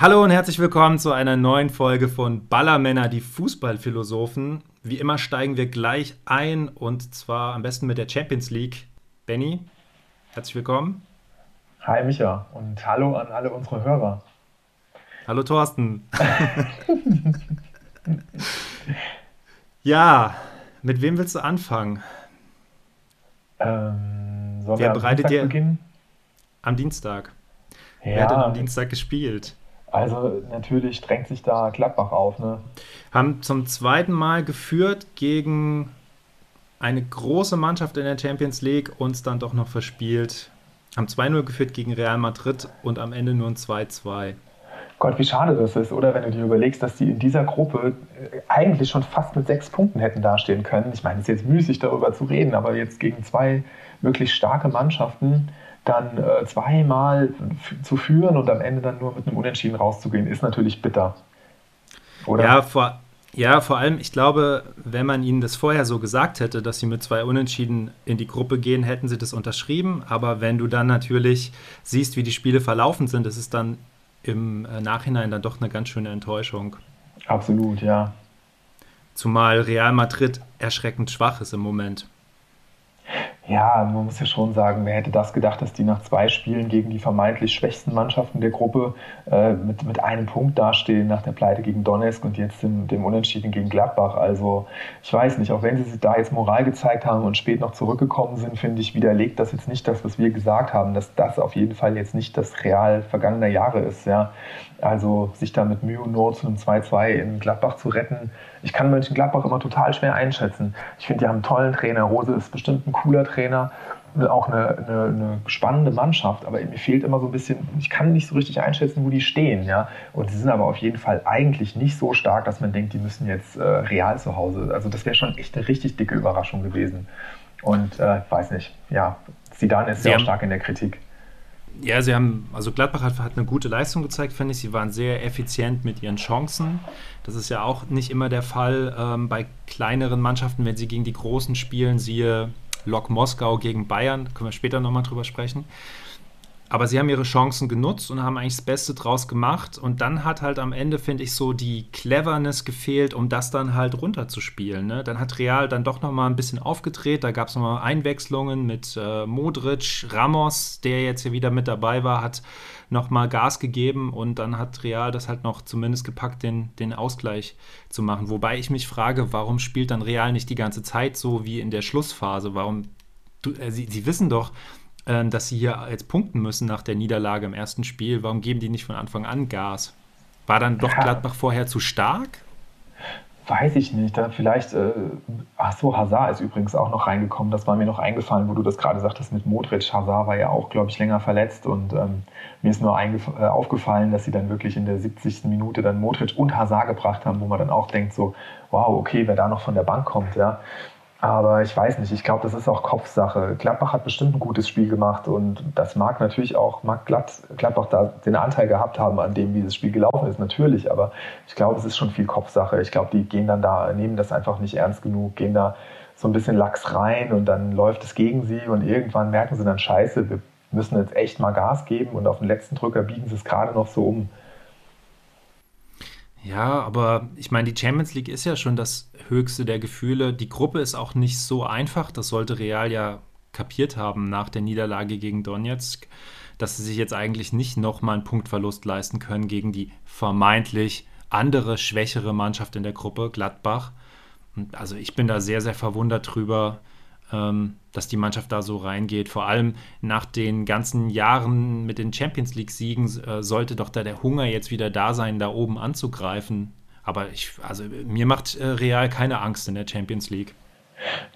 Hallo und herzlich willkommen zu einer neuen Folge von Ballermänner, die Fußballphilosophen. Wie immer steigen wir gleich ein und zwar am besten mit der Champions League. Benny, herzlich willkommen. Hi Micha und hallo an alle unsere Hörer. Hallo Thorsten. ja, mit wem willst du anfangen? Ähm, sollen Wer wir bereitet dir beginnen? Am Dienstag. Ja, Wer hat denn am Dienstag gespielt? Also natürlich drängt sich da Gladbach auf. Ne? Haben zum zweiten Mal geführt gegen eine große Mannschaft in der Champions League, uns dann doch noch verspielt. Haben 2-0 geführt gegen Real Madrid und am Ende nur ein 2-2. Gott, wie schade das ist, oder? Wenn du dir überlegst, dass die in dieser Gruppe äh, eigentlich schon fast mit sechs Punkten hätten dastehen können. Ich meine, es ist jetzt müßig darüber zu reden, aber jetzt gegen zwei wirklich starke Mannschaften dann äh, zweimal zu führen und am Ende dann nur mit einem Unentschieden rauszugehen, ist natürlich bitter. Oder? Ja, vor, ja, vor allem, ich glaube, wenn man ihnen das vorher so gesagt hätte, dass sie mit zwei Unentschieden in die Gruppe gehen, hätten sie das unterschrieben. Aber wenn du dann natürlich siehst, wie die Spiele verlaufen sind, ist es dann im äh, Nachhinein dann doch eine ganz schöne Enttäuschung. Absolut, ja. Zumal Real Madrid erschreckend schwach ist im Moment. Ja, man muss ja schon sagen, wer hätte das gedacht, dass die nach zwei Spielen gegen die vermeintlich schwächsten Mannschaften der Gruppe äh, mit, mit einem Punkt dastehen nach der Pleite gegen Donetsk und jetzt dem, dem Unentschieden gegen Gladbach. Also ich weiß nicht, auch wenn sie sich da jetzt Moral gezeigt haben und spät noch zurückgekommen sind, finde ich, widerlegt das jetzt nicht das, was wir gesagt haben, dass das auf jeden Fall jetzt nicht das Real vergangener Jahre ist. Ja. Also sich da mit Mühe und Not zu einem 2-2 in Gladbach zu retten. Ich kann Mönchengladbach immer total schwer einschätzen. Ich finde, die haben einen tollen Trainer. Rose ist bestimmt ein cooler Trainer. Auch eine, eine, eine, spannende Mannschaft, aber mir fehlt immer so ein bisschen, ich kann nicht so richtig einschätzen, wo die stehen. Ja? Und sie sind aber auf jeden Fall eigentlich nicht so stark, dass man denkt, die müssen jetzt äh, real zu Hause. Also das wäre schon echt eine richtig dicke Überraschung gewesen. Und äh, weiß nicht, ja, Zidane ist sehr stark in der Kritik. Ja, sie haben, also Gladbach hat, hat eine gute Leistung gezeigt, finde ich. Sie waren sehr effizient mit ihren Chancen. Das ist ja auch nicht immer der Fall ähm, bei kleineren Mannschaften, wenn sie gegen die Großen spielen. Siehe Lok Moskau gegen Bayern, können wir später nochmal drüber sprechen. Aber sie haben ihre Chancen genutzt und haben eigentlich das Beste draus gemacht. Und dann hat halt am Ende, finde ich, so die Cleverness gefehlt, um das dann halt runterzuspielen. Ne? Dann hat Real dann doch nochmal ein bisschen aufgedreht. Da gab es nochmal Einwechslungen mit äh, Modric, Ramos, der jetzt hier wieder mit dabei war, hat nochmal Gas gegeben und dann hat Real das halt noch zumindest gepackt, den, den Ausgleich zu machen. Wobei ich mich frage, warum spielt dann Real nicht die ganze Zeit so wie in der Schlussphase? Warum? Du, äh, sie, sie wissen doch, dass sie hier jetzt punkten müssen nach der Niederlage im ersten Spiel. Warum geben die nicht von Anfang an Gas? War dann doch ja. Gladbach vorher zu stark? Weiß ich nicht. Da vielleicht, äh, ach so, Hazard ist übrigens auch noch reingekommen. Das war mir noch eingefallen, wo du das gerade sagtest mit Modric. Hazard war ja auch, glaube ich, länger verletzt und ähm, mir ist nur äh, aufgefallen, dass sie dann wirklich in der 70. Minute dann Modric und Hazard gebracht haben, wo man dann auch denkt so, wow, okay, wer da noch von der Bank kommt, ja. Aber ich weiß nicht, ich glaube, das ist auch Kopfsache. Gladbach hat bestimmt ein gutes Spiel gemacht und das mag natürlich auch, mag Gladbach da den Anteil gehabt haben an dem, wie das Spiel gelaufen ist, natürlich. Aber ich glaube, es ist schon viel Kopfsache. Ich glaube, die gehen dann da, nehmen das einfach nicht ernst genug, gehen da so ein bisschen lax rein und dann läuft es gegen sie und irgendwann merken sie dann, scheiße, wir müssen jetzt echt mal Gas geben und auf den letzten Drücker biegen sie es gerade noch so um. Ja, aber ich meine, die Champions League ist ja schon das höchste der Gefühle. Die Gruppe ist auch nicht so einfach. Das sollte Real ja kapiert haben nach der Niederlage gegen Donetsk, dass sie sich jetzt eigentlich nicht nochmal einen Punktverlust leisten können gegen die vermeintlich andere, schwächere Mannschaft in der Gruppe, Gladbach. Und also ich bin da sehr, sehr verwundert drüber, ähm, dass die Mannschaft da so reingeht. Vor allem nach den ganzen Jahren mit den Champions League-Siegen äh, sollte doch da der Hunger jetzt wieder da sein, da oben anzugreifen. Aber ich, also mir macht äh, Real keine Angst in der Champions League.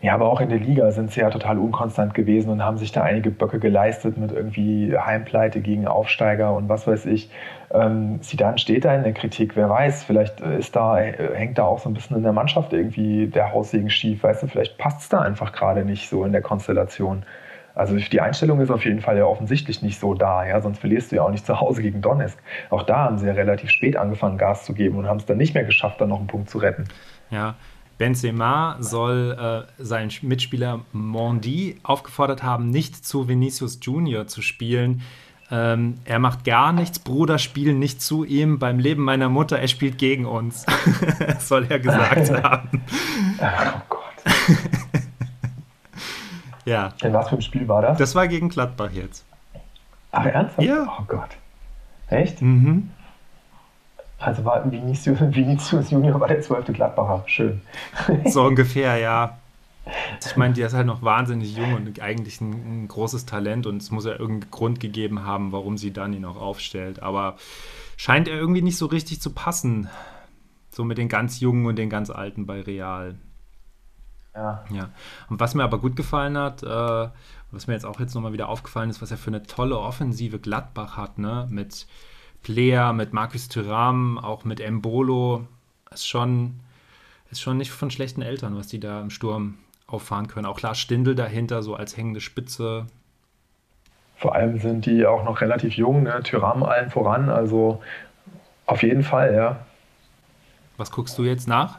Ja, aber auch in der Liga sind sie ja total unkonstant gewesen und haben sich da einige Böcke geleistet mit irgendwie Heimpleite gegen Aufsteiger und was weiß ich. Ähm, steht da in der Kritik, wer weiß, vielleicht ist da, hängt da auch so ein bisschen in der Mannschaft irgendwie der Haussegen schief, weißt du, vielleicht passt es da einfach gerade nicht so in der Konstellation. Also die Einstellung ist auf jeden Fall ja offensichtlich nicht so da, ja, sonst verlierst du ja auch nicht zu Hause gegen Donetsk. Auch da haben sie ja relativ spät angefangen, Gas zu geben und haben es dann nicht mehr geschafft, dann noch einen Punkt zu retten. Ja, Benzema soll äh, seinen Mitspieler Mondi aufgefordert haben, nicht zu Vinicius Junior zu spielen. ähm, er macht gar nichts, Bruder, spiel nicht zu ihm. Beim Leben meiner Mutter, er spielt gegen uns. soll er gesagt haben. Oh Gott. ja. In was für ein Spiel war das? Das war gegen Gladbach jetzt. Ach, ernsthaft? Ja. Oh Gott. Echt? Mhm. Also war Vinicius, Vinicius Junior war der zwölfte Gladbacher. Schön. So ungefähr, ja. Ich meine, der ist halt noch wahnsinnig jung und eigentlich ein, ein, großes Talent und es muss ja irgendeinen Grund gegeben haben, warum sie dann ihn auch aufstellt. Aber scheint er irgendwie nicht so richtig zu passen. So mit den ganz Jungen und den ganz Alten bei Real. Ja. ja. Und was mir aber gut gefallen hat, äh, was mir jetzt auch jetzt nochmal wieder aufgefallen ist, was er für eine tolle Offensive Gladbach hat, ne? Mit Player, mit Markus Thuram, auch mit Embolo. Ist schon, ist schon nicht von schlechten Eltern, was die da im Sturm auffahren können. Auch klar Stindel dahinter, so als hängende Spitze. Vor allem sind die auch noch relativ jung, ne? Tyram allen voran, also auf jeden Fall, ja. Was guckst du jetzt nach?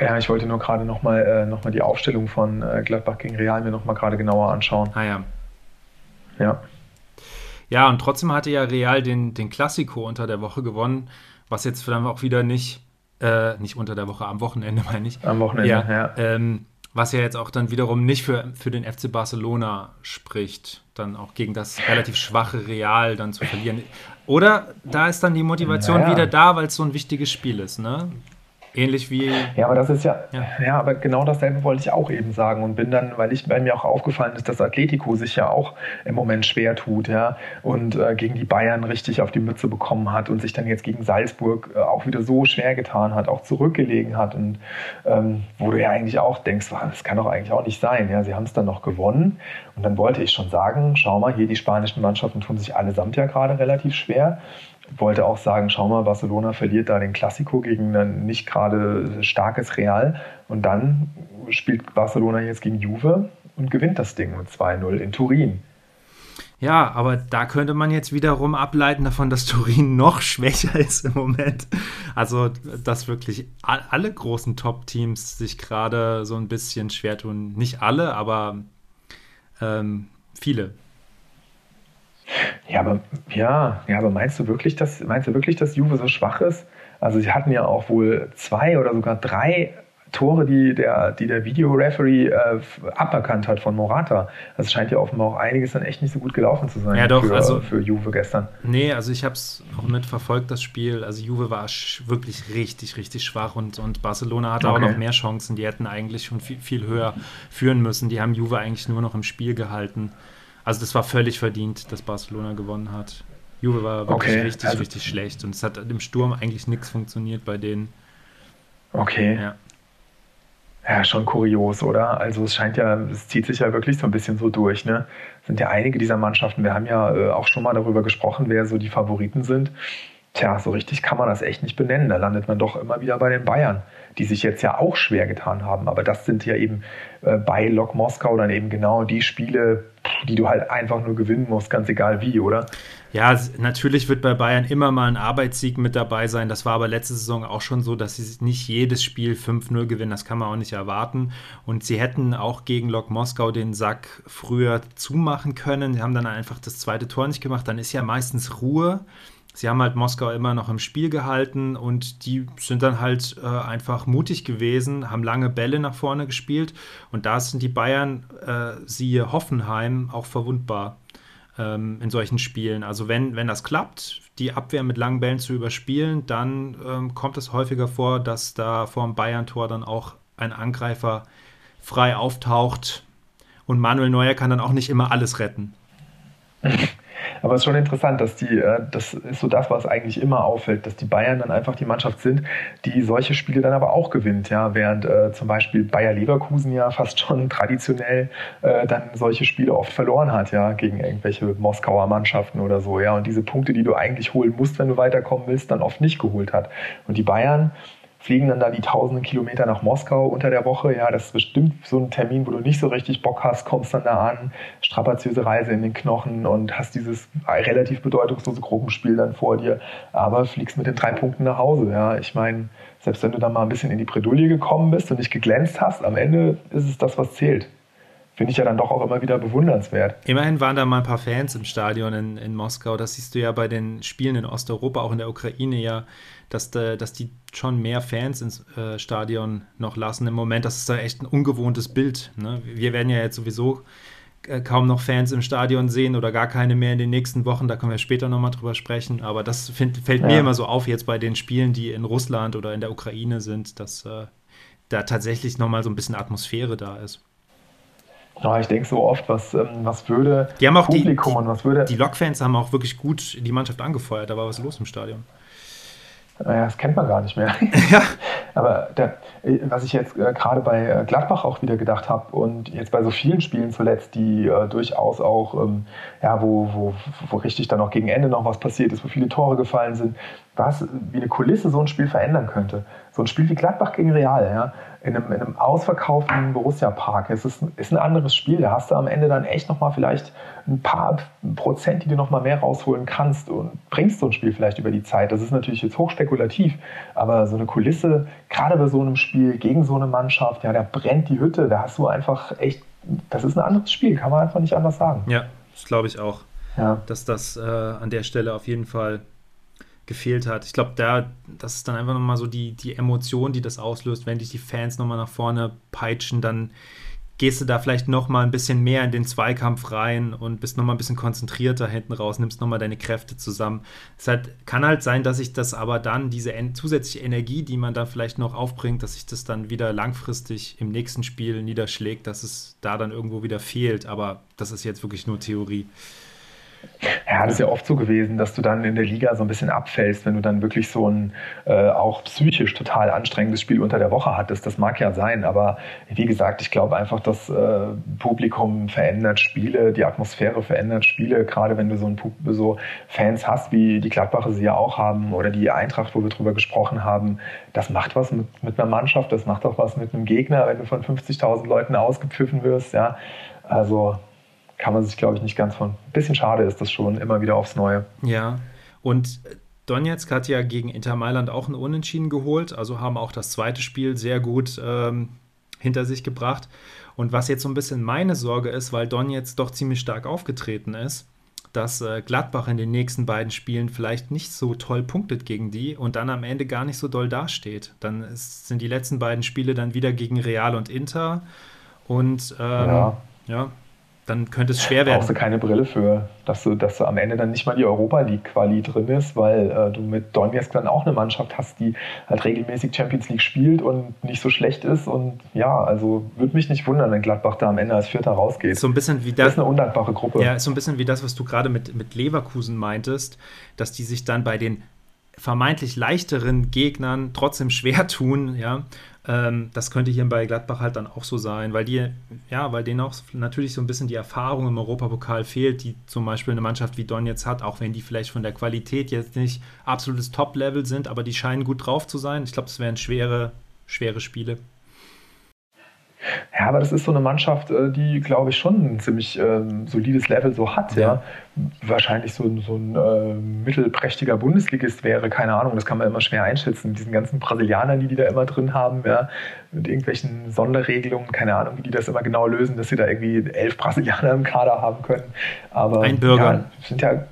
Ja, ich wollte nur gerade nochmal äh, noch die Aufstellung von äh, Gladbach gegen Real mir nochmal gerade genauer anschauen. Ah ja. Ja. Ja, und trotzdem hatte ja Real den, den Klassiko unter der Woche gewonnen, was jetzt dann auch wieder nicht äh, nicht unter der Woche, am Wochenende meine ich. Am Wochenende, ja. ja. Ähm, was ja jetzt auch dann wiederum nicht für, für den FC Barcelona spricht, dann auch gegen das relativ schwache Real dann zu verlieren. Oder da ist dann die Motivation naja. wieder da, weil es so ein wichtiges Spiel ist, ne? Ähnlich wie. Ja, aber das ist ja, ja, ja. aber genau dasselbe wollte ich auch eben sagen und bin dann, weil ich, weil mir auch aufgefallen ist, dass Atletico sich ja auch im Moment schwer tut, ja, und äh, gegen die Bayern richtig auf die Mütze bekommen hat und sich dann jetzt gegen Salzburg äh, auch wieder so schwer getan hat, auch zurückgelegen hat und ähm, wo du ja eigentlich auch denkst, das kann doch eigentlich auch nicht sein, ja, sie haben es dann noch gewonnen und dann wollte ich schon sagen, schau mal, hier die spanischen Mannschaften tun sich allesamt ja gerade relativ schwer wollte auch sagen, schau mal, Barcelona verliert da den Klassiko gegen ein nicht gerade starkes Real und dann spielt Barcelona jetzt gegen Juve und gewinnt das Ding mit 2-0 in Turin. Ja, aber da könnte man jetzt wiederum ableiten davon, dass Turin noch schwächer ist im Moment. Also, dass wirklich alle großen Top-Teams sich gerade so ein bisschen schwer tun. Nicht alle, aber ähm, viele. Ja, aber ja, ja, aber meinst du wirklich, dass meinst du wirklich, dass Juve so schwach ist? Also sie hatten ja auch wohl zwei oder sogar drei Tore, die der, die der Videoreferee äh, aberkannt hat von Morata. Also es scheint ja offenbar auch einiges dann echt nicht so gut gelaufen zu sein ja, doch, für, also, für Juve gestern. Nee, also ich habe es auch mitverfolgt, das Spiel. Also Juve war wirklich richtig, richtig schwach und, und Barcelona hatte okay. auch noch mehr Chancen. Die hätten eigentlich schon viel, viel höher führen müssen. Die haben Juve eigentlich nur noch im Spiel gehalten. Also das war völlig verdient, dass Barcelona gewonnen hat. Juve war wirklich okay, richtig, also, richtig schlecht und es hat im Sturm eigentlich nichts funktioniert bei denen. Okay. Ja. Ja, schon kurios, oder? Also es scheint ja, es zieht sich ja wirklich so ein bisschen so durch, ne? Es sind ja einige dieser Mannschaften, wir haben ja äh, auch schon mal darüber gesprochen, wer so die Favoriten sind. Tja, so richtig kann man das echt nicht benennen. Da landet man doch immer wieder bei den Bayern, die sich jetzt ja auch schwer getan haben. Aber das sind ja eben äh, bei Lok Moskau dann eben genau die Spiele, die du halt einfach nur gewinnen musst, ganz egal wie, oder? Ja, natürlich wird bei Bayern immer mal ein Arbeitssieg mit dabei sein. Das war aber letzte Saison auch schon so, dass sie nicht jedes Spiel 5-0 gewinnen. Das kann man auch nicht erwarten. Und sie hätten auch gegen Lok Moskau den Sack früher zumachen können. Sie haben dann einfach das zweite Tor nicht gemacht. Dann ist ja meistens Ruhe. Sie haben halt Moskau immer noch im Spiel gehalten und die sind dann halt äh, einfach mutig gewesen, haben lange Bälle nach vorne gespielt und da sind die Bayern, äh, siehe Hoffenheim, auch verwundbar ähm, in solchen Spielen. Also wenn, wenn das klappt, die Abwehr mit langen Bällen zu überspielen, dann ähm, kommt es häufiger vor, dass da vor dem Bayern-Tor dann auch ein Angreifer frei auftaucht und Manuel Neuer kann dann auch nicht immer alles retten. Aber es ist schon interessant, dass die, äh, das ist so das, was eigentlich immer auffällt, dass die Bayern dann einfach die Mannschaft sind, die solche Spiele dann aber auch gewinnt, ja, während äh, zum Beispiel Bayer Leverkusen ja fast schon traditionell äh, dann solche Spiele oft verloren hat, ja, gegen irgendwelche Moskauer Mannschaften oder so, ja, und diese Punkte, die du eigentlich holen musst, wenn du weiterkommen willst, dann oft nicht geholt hat. Und die Bayern fliegen dann da die tausenden Kilometer nach Moskau unter der Woche. Ja, das ist bestimmt so ein Termin, wo du nicht so richtig Bock hast, kommst dann da an, strapaziöse Reise in den Knochen und hast dieses relativ bedeutungslose Gruppenspiel dann vor dir, aber fliegst mit den drei Punkten nach Hause. Ja, ich meine, selbst wenn du da mal ein bisschen in die Bredouille gekommen bist und nicht geglänzt hast, am Ende ist es das, was zählt. Finde ich ja dann doch auch immer wieder bewundernswert. Immerhin waren da mal ein paar Fans im Stadion in, in Moskau. Das siehst du ja bei den Spielen in Osteuropa, auch in der Ukraine ja, dass, de, dass die schon mehr Fans ins äh, Stadion noch lassen. Im Moment, das ist da echt ein ungewohntes Bild. Ne? Wir werden ja jetzt sowieso äh, kaum noch Fans im Stadion sehen oder gar keine mehr in den nächsten Wochen. Da können wir später nochmal drüber sprechen. Aber das find, fällt ja. mir immer so auf jetzt bei den Spielen, die in Russland oder in der Ukraine sind, dass äh, da tatsächlich nochmal so ein bisschen Atmosphäre da ist. Ja, ich denke so oft, was, ähm, was würde die haben auch Publikum die, und was würde. Die Lokfans haben auch wirklich gut die Mannschaft angefeuert, da war was los im Stadion. Naja, das kennt man gar nicht mehr. Ja. Aber der, was ich jetzt äh, gerade bei äh, Gladbach auch wieder gedacht habe und jetzt bei so vielen Spielen zuletzt, die äh, durchaus auch, ähm, ja, wo, wo, wo richtig dann auch gegen Ende noch was passiert ist, wo viele Tore gefallen sind, was, wie eine Kulisse so ein Spiel verändern könnte. So ein Spiel wie Gladbach gegen Real, ja, in einem, in einem ausverkauften Borussia-Park. Es ist, ist ein anderes Spiel. Da hast du am Ende dann echt nochmal vielleicht ein paar Prozent, die du nochmal mehr rausholen kannst und bringst so ein Spiel vielleicht über die Zeit. Das ist natürlich jetzt hochspekulativ, aber so eine Kulisse, gerade bei so einem Spiel gegen so eine Mannschaft, ja, da brennt die Hütte. Da hast du einfach echt, das ist ein anderes Spiel, kann man einfach nicht anders sagen. Ja, das glaube ich auch. Ja. Dass das äh, an der Stelle auf jeden Fall gefehlt hat. Ich glaube, da, das ist dann einfach nochmal so die, die Emotion, die das auslöst, wenn dich die Fans nochmal nach vorne peitschen, dann gehst du da vielleicht nochmal ein bisschen mehr in den Zweikampf rein und bist nochmal ein bisschen konzentrierter hinten raus, nimmst nochmal deine Kräfte zusammen. Es halt, kann halt sein, dass sich das aber dann, diese zusätzliche Energie, die man da vielleicht noch aufbringt, dass sich das dann wieder langfristig im nächsten Spiel niederschlägt, dass es da dann irgendwo wieder fehlt. Aber das ist jetzt wirklich nur Theorie. Ja, das ist ja oft so gewesen, dass du dann in der Liga so ein bisschen abfällst, wenn du dann wirklich so ein äh, auch psychisch total anstrengendes Spiel unter der Woche hattest. Das mag ja sein, aber wie gesagt, ich glaube einfach, das äh, Publikum verändert Spiele, die Atmosphäre verändert Spiele, gerade wenn du so, ein, so Fans hast, wie die Gladbacher sie ja auch haben oder die Eintracht, wo wir drüber gesprochen haben. Das macht was mit, mit einer Mannschaft, das macht auch was mit einem Gegner, wenn du von 50.000 Leuten ausgepfiffen wirst. Ja, also kann man sich, glaube ich, nicht ganz von. Ein bisschen schade ist das schon, immer wieder aufs Neue. Ja, und Donetsk hat ja gegen Inter Mailand auch ein Unentschieden geholt, also haben auch das zweite Spiel sehr gut ähm, hinter sich gebracht. Und was jetzt so ein bisschen meine Sorge ist, weil Donetsk doch ziemlich stark aufgetreten ist, dass äh, Gladbach in den nächsten beiden Spielen vielleicht nicht so toll punktet gegen die und dann am Ende gar nicht so doll dasteht. Dann ist, sind die letzten beiden Spiele dann wieder gegen Real und Inter. Und ähm, ja. ja dann könnte es schwer werden. Brauchst du keine Brille für, dass du, dass du am Ende dann nicht mal die Europa League-Quali drin ist, weil äh, du mit Donetsk dann auch eine Mannschaft hast, die halt regelmäßig Champions League spielt und nicht so schlecht ist. Und ja, also würde mich nicht wundern, wenn Gladbach da am Ende als Vierter rausgeht. So ein bisschen wie das, das ist eine undankbare Gruppe. Ja, ist so ein bisschen wie das, was du gerade mit, mit Leverkusen meintest, dass die sich dann bei den vermeintlich leichteren Gegnern trotzdem schwer tun, ja. Ähm, das könnte hier bei Gladbach halt dann auch so sein, weil die, ja, weil denen auch natürlich so ein bisschen die Erfahrung im Europapokal fehlt, die zum Beispiel eine Mannschaft wie Don jetzt hat, auch wenn die vielleicht von der Qualität jetzt nicht absolutes Top-Level sind, aber die scheinen gut drauf zu sein. Ich glaube, es wären schwere, schwere Spiele. Ja, aber das ist so eine Mannschaft, äh, die, glaube ich, schon ein ziemlich ähm, solides Level so hat. Ja. ja. Wahrscheinlich so, so ein äh, mittelprächtiger Bundesligist wäre, keine Ahnung, das kann man immer schwer einschätzen. Diesen ganzen Brasilianern, die die da immer drin haben, ja, mit irgendwelchen Sonderregelungen, keine Ahnung, wie die das immer genau lösen, dass sie da irgendwie elf Brasilianer im Kader haben können. Aber ein Bürger. Ja, sind ja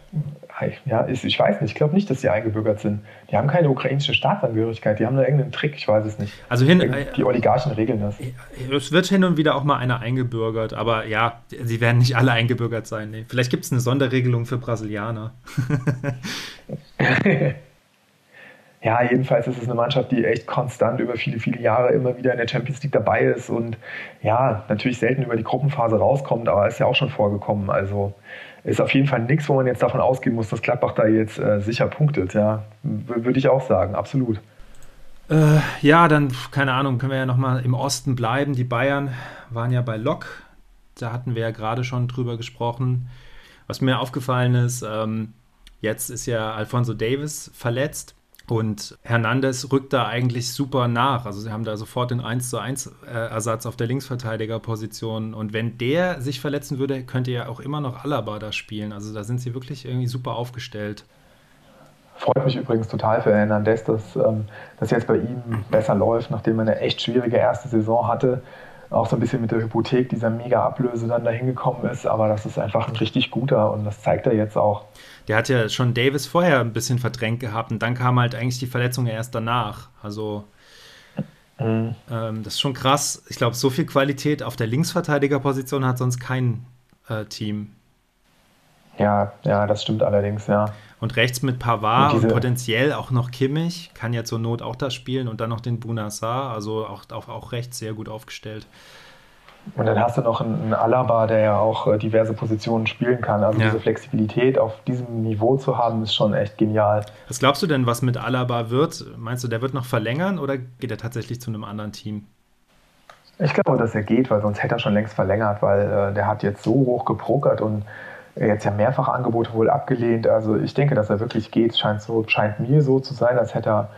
ja, ist, ich weiß nicht, ich glaube nicht, dass sie eingebürgert sind. Die haben keine ukrainische Staatsangehörigkeit, die haben da irgendeinen Trick, ich weiß es nicht. Also hin, die Oligarchen regeln das. Es wird hin und wieder auch mal einer eingebürgert, aber ja, sie werden nicht alle eingebürgert sein. Nee. Vielleicht gibt es eine Sonderregelung für Brasilianer. ja, jedenfalls ist es eine Mannschaft, die echt konstant über viele, viele Jahre immer wieder in der Champions League dabei ist und ja, natürlich selten über die Gruppenphase rauskommt, aber ist ja auch schon vorgekommen. Also ist auf jeden Fall nichts, wo man jetzt davon ausgehen muss, dass Gladbach da jetzt äh, sicher punktet. Ja, würde ich auch sagen, absolut. Äh, ja, dann, keine Ahnung, können wir ja nochmal im Osten bleiben. Die Bayern waren ja bei Lok. Da hatten wir ja gerade schon drüber gesprochen. Was mir aufgefallen ist, ähm, jetzt ist ja Alfonso Davis verletzt. Und Hernandez rückt da eigentlich super nach. Also sie haben da sofort den 1 zu 1 äh, Ersatz auf der Linksverteidigerposition. Und wenn der sich verletzen würde, könnte ja auch immer noch Alaba da spielen. Also da sind sie wirklich irgendwie super aufgestellt. Freut mich übrigens total für Hernandez, dass ähm, das jetzt bei ihm besser läuft, nachdem er eine echt schwierige erste Saison hatte. Auch so ein bisschen mit der Hypothek dieser Mega-Ablöse dann dahin gekommen ist. Aber das ist einfach ein richtig guter und das zeigt er jetzt auch. Der hat ja schon Davis vorher ein bisschen verdrängt gehabt und dann kam halt eigentlich die Verletzung erst danach. Also mhm. ähm, das ist schon krass. Ich glaube, so viel Qualität auf der Linksverteidigerposition hat sonst kein äh, Team. Ja, ja, das stimmt allerdings, ja. Und rechts mit Pavard und, und, potenziell auch noch Kimmich, kann ja zur Not auch da spielen und dann noch den Bunassar, also auch, auch, auch rechts sehr gut aufgestellt. Und dann hast du noch einen, Alaba, der ja auch äh, diverse Positionen spielen kann. Also ja. diese Flexibilität auf diesem Niveau zu haben, ist schon echt genial. Was glaubst du denn, was mit Alaba wird? Meinst du, der wird noch verlängern oder geht er tatsächlich zu einem anderen Team? Ich glaube, dass er geht, weil sonst hätte er schon längst verlängert, weil äh, der hat jetzt so hoch geprokert und jetzt ja mehrfach Angebote wohl abgelehnt. Also ich denke, dass er wirklich geht. Scheint, so, scheint mir so zu sein, als hätte er,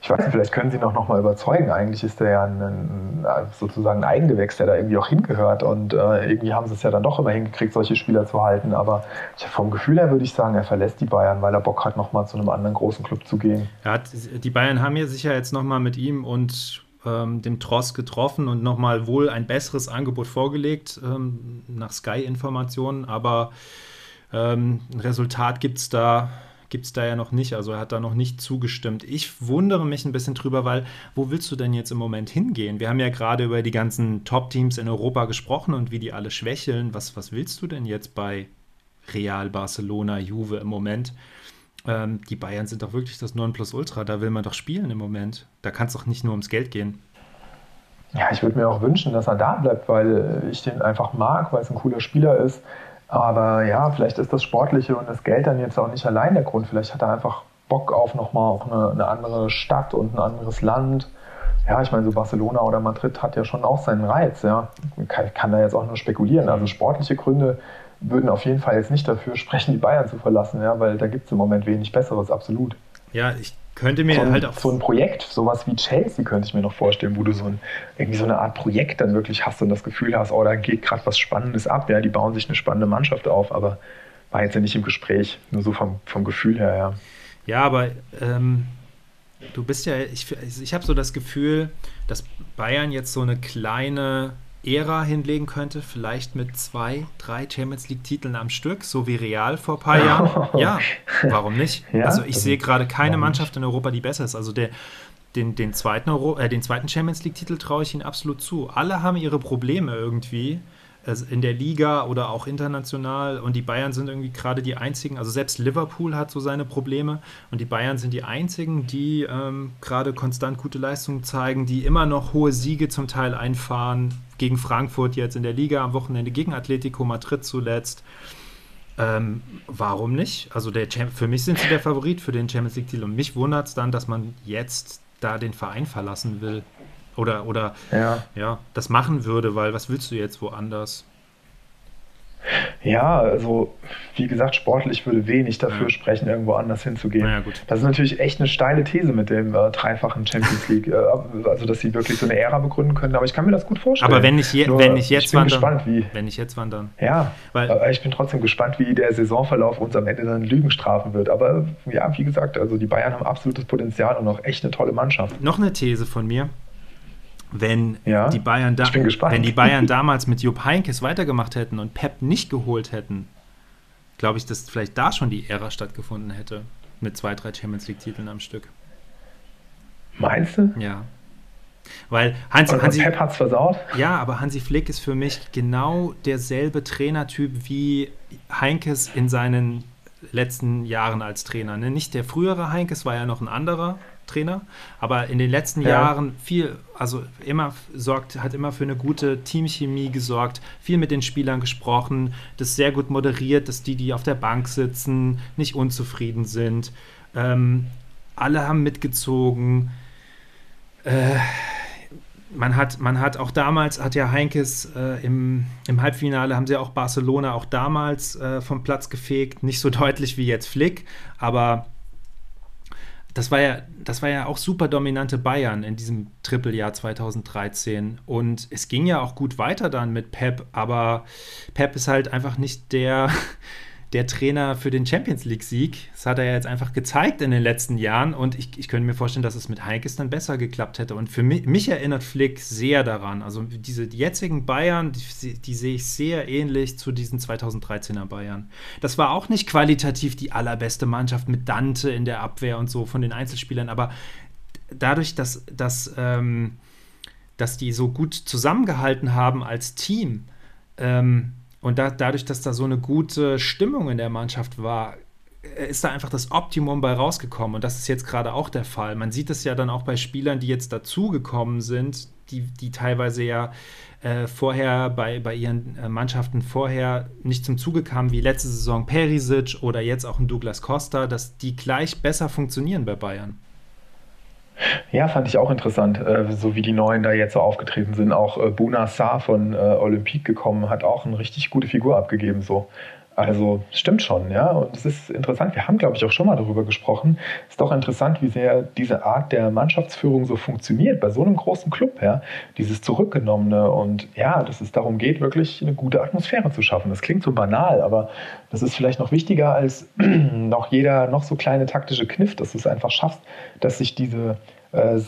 ich weiß nicht, vielleicht können Sie noch, noch mal überzeugen. Eigentlich ist er ja ein, sozusagen ein Eigengewächs, der da irgendwie auch hingehört. Und äh, irgendwie haben sie es ja dann doch immer hingekriegt, solche Spieler zu halten. Aber vom Gefühl her würde ich sagen, er verlässt die Bayern, weil er Bock hat, noch mal zu einem anderen großen Club zu gehen. Hat, die Bayern haben ja sicher jetzt noch mal mit ihm und ähm, dem Tross getroffen und nochmal wohl ein besseres Angebot vorgelegt, ähm, nach Sky-Informationen, aber ähm, ein Resultat gibt es da, gibt's da ja noch nicht. Also er hat da noch nicht zugestimmt. Ich wundere mich ein bisschen drüber, weil wo willst du denn jetzt im Moment hingehen? Wir haben ja gerade über die ganzen Top-Teams in Europa gesprochen und wie die alle schwächeln. Was, was willst du denn jetzt bei Real, Barcelona, Juve im Moment? Ähm, die Bayern sind doch wirklich das Nonplusultra. Da will man doch spielen im Moment. Da kann es doch nicht nur ums Geld gehen. Ja, ich würde mir auch wünschen, dass er da bleibt, weil ich den einfach mag, weil es ein cooler Spieler ist. Aber ja, vielleicht ist das Sportliche und das Geld dann jetzt auch nicht allein der Grund. Vielleicht hat er einfach Bock auf nochmal auch eine, eine andere Stadt und ein anderes Land. Ja, ich meine, so Barcelona oder Madrid hat ja schon auch seinen Reiz. Ja, kann, kann da jetzt auch nur spekulieren. Also sportliche Gründe würden auf jeden Fall jetzt nicht dafür sprechen, die Bayern zu verlassen, ja, weil da gibt es im Moment wenig Besseres, absolut. Ja, ich könnte mir so ein, halt auch. So ein Projekt, sowas wie Chelsea könnte ich mir noch vorstellen, wo du so ein, irgendwie so eine Art Projekt dann wirklich hast und das Gefühl hast, oh, da geht gerade was Spannendes ab, ja, die bauen sich eine spannende Mannschaft auf, aber war jetzt ja nicht im Gespräch, nur so vom, vom Gefühl her, ja. Ja, aber ähm, du bist ja, ich, ich habe so das Gefühl, dass Bayern jetzt so eine kleine Ära hinlegen könnte, vielleicht mit zwei, drei Champions League-Titeln am Stück, so wie Real vor ein paar Jahren. Ja, warum nicht? Ja, also ich sehe gerade keine Mannschaft in Europa, die besser ist. Also der, den, den, zweiten Euro, äh, den zweiten Champions League-Titel traue ich ihnen absolut zu. Alle haben ihre Probleme irgendwie also in der Liga oder auch international und die Bayern sind irgendwie gerade die einzigen, also selbst Liverpool hat so seine Probleme und die Bayern sind die einzigen, die ähm, gerade konstant gute Leistungen zeigen, die immer noch hohe Siege zum Teil einfahren, gegen Frankfurt jetzt in der Liga, am Wochenende gegen Atletico Madrid zuletzt. Ähm, warum nicht? Also der für mich sind sie der Favorit für den Champions League-Titel und mich wundert es dann, dass man jetzt da den Verein verlassen will. Oder, oder ja. ja, das machen würde, weil was willst du jetzt woanders? Ja, also wie gesagt, sportlich würde wenig dafür ja. sprechen, irgendwo anders hinzugehen. Ja, das ist natürlich echt eine steile These mit dem äh, dreifachen Champions League, äh, also dass sie wirklich so eine Ära begründen können. Aber ich kann mir das gut vorstellen. Aber wenn ich, je, Nur, wenn ich jetzt ich bin wandern, gespannt, wie, wenn ich jetzt wandern. Ja, Weil, aber ich bin trotzdem gespannt, wie der Saisonverlauf uns am Ende dann Lügen strafen wird. Aber ja, wie gesagt, also die Bayern haben absolutes Potenzial und auch echt eine tolle Mannschaft. Noch eine These von mir wenn, ja, die Bayern da, wenn die Bayern damals mit Jupp Heinkes weitergemacht hätten und Pep nicht geholt hätten, glaube ich, dass vielleicht da schon die Ära stattgefunden hätte. Mit zwei, drei Champions League-Titeln am Stück. Meinst du? Ja. Weil Hansi, und, Hansi, Pep hat's versaut? Ja, aber Hansi Flick ist für mich genau derselbe Trainertyp wie Heinkes in seinen letzten Jahren als Trainer. Ne? Nicht der frühere Heinkes war ja noch ein anderer, Trainer, aber in den letzten ja. Jahren viel, also immer sorgt, hat immer für eine gute Teamchemie gesorgt, viel mit den Spielern gesprochen, das sehr gut moderiert, dass die, die auf der Bank sitzen, nicht unzufrieden sind. Ähm, alle haben mitgezogen. Äh, man hat, man hat auch damals, hat ja Heinkes äh, im, im Halbfinale, haben sie auch Barcelona auch damals äh, vom Platz gefegt. Nicht so deutlich wie jetzt Flick, aber das war ja, das war ja auch super dominante Bayern in diesem Trippeljahr 2013. Und es ging ja auch gut weiter dann mit Pep, aber Pep ist halt einfach nicht der, der Trainer für den Champions League-Sieg. Das hat er ja jetzt einfach gezeigt in den letzten Jahren und ich, ich könnte mir vorstellen, dass es mit Heinkes dann besser geklappt hätte. Und für mich, mich erinnert Flick sehr daran. Also diese die jetzigen Bayern, die, die, sehe ich sehr ähnlich zu diesen 2013er Bayern. Das war auch nicht qualitativ die allerbeste Mannschaft mit Dante in der Abwehr und so von den Einzelspielern, aber dadurch, dass, dass, ähm, dass die so gut zusammengehalten haben als Team, ähm, und da, dadurch, dass da so eine gute Stimmung in der Mannschaft war, äh, ist da einfach das Optimum bei rausgekommen. Und das ist jetzt gerade auch der Fall. Man sieht es ja dann auch bei Spielern, die jetzt dazugekommen sind, die, die teilweise ja äh, vorher bei, bei ihren äh, Mannschaften vorher nicht zum Zuge kamen, wie letzte Saison Perisic oder jetzt auch ein Douglas Costa, dass die gleich besser funktionieren bei Bayern. Ja, fand ich auch interessant, äh, so wie die Neuen da jetzt so aufgetreten sind. Auch äh, Buna Saar von äh, Olympique gekommen, hat auch eine richtig gute Figur abgegeben. So. Also stimmt schon, ja. Und es ist interessant, wir haben, glaube ich, auch schon mal darüber gesprochen. Es ist doch interessant, wie sehr diese Art der Mannschaftsführung so funktioniert bei so einem großen Club, ja. Dieses Zurückgenommene und ja, dass es darum geht, wirklich eine gute Atmosphäre zu schaffen. Das klingt so banal, aber das ist vielleicht noch wichtiger als noch jeder noch so kleine taktische Kniff, dass du es einfach schaffst, dass sich diese äh,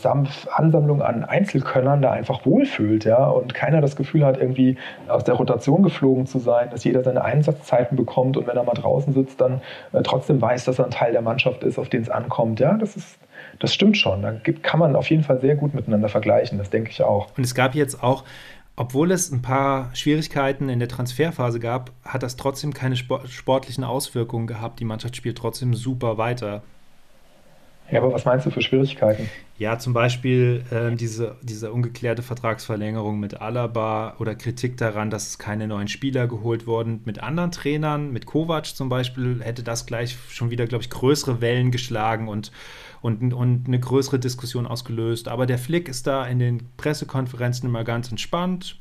Ansammlung an Einzelkönnern da einfach wohlfühlt, ja, und keiner das Gefühl hat, irgendwie aus der Rotation geflogen zu sein, dass jeder seine Einsatzzeiten bekommt und wenn er mal draußen sitzt, dann äh, trotzdem weiß, dass er ein Teil der Mannschaft ist, auf den es ankommt, ja, das ist das stimmt schon. Da kann man auf jeden Fall sehr gut miteinander vergleichen, das denke ich auch. Und es gab jetzt auch obwohl es ein paar Schwierigkeiten in der Transferphase gab, hat das trotzdem keine sportlichen Auswirkungen gehabt. Die Mannschaft spielt trotzdem super weiter. Ja, aber was meinst du für Schwierigkeiten? Ja, zum Beispiel äh, diese, diese ungeklärte Vertragsverlängerung mit Alaba oder Kritik daran, dass keine neuen Spieler geholt wurden. Mit anderen Trainern, mit Kovac zum Beispiel, hätte das gleich schon wieder, glaube ich, größere Wellen geschlagen und, und, und eine größere Diskussion ausgelöst. Aber der Flick ist da in den Pressekonferenzen immer ganz entspannt,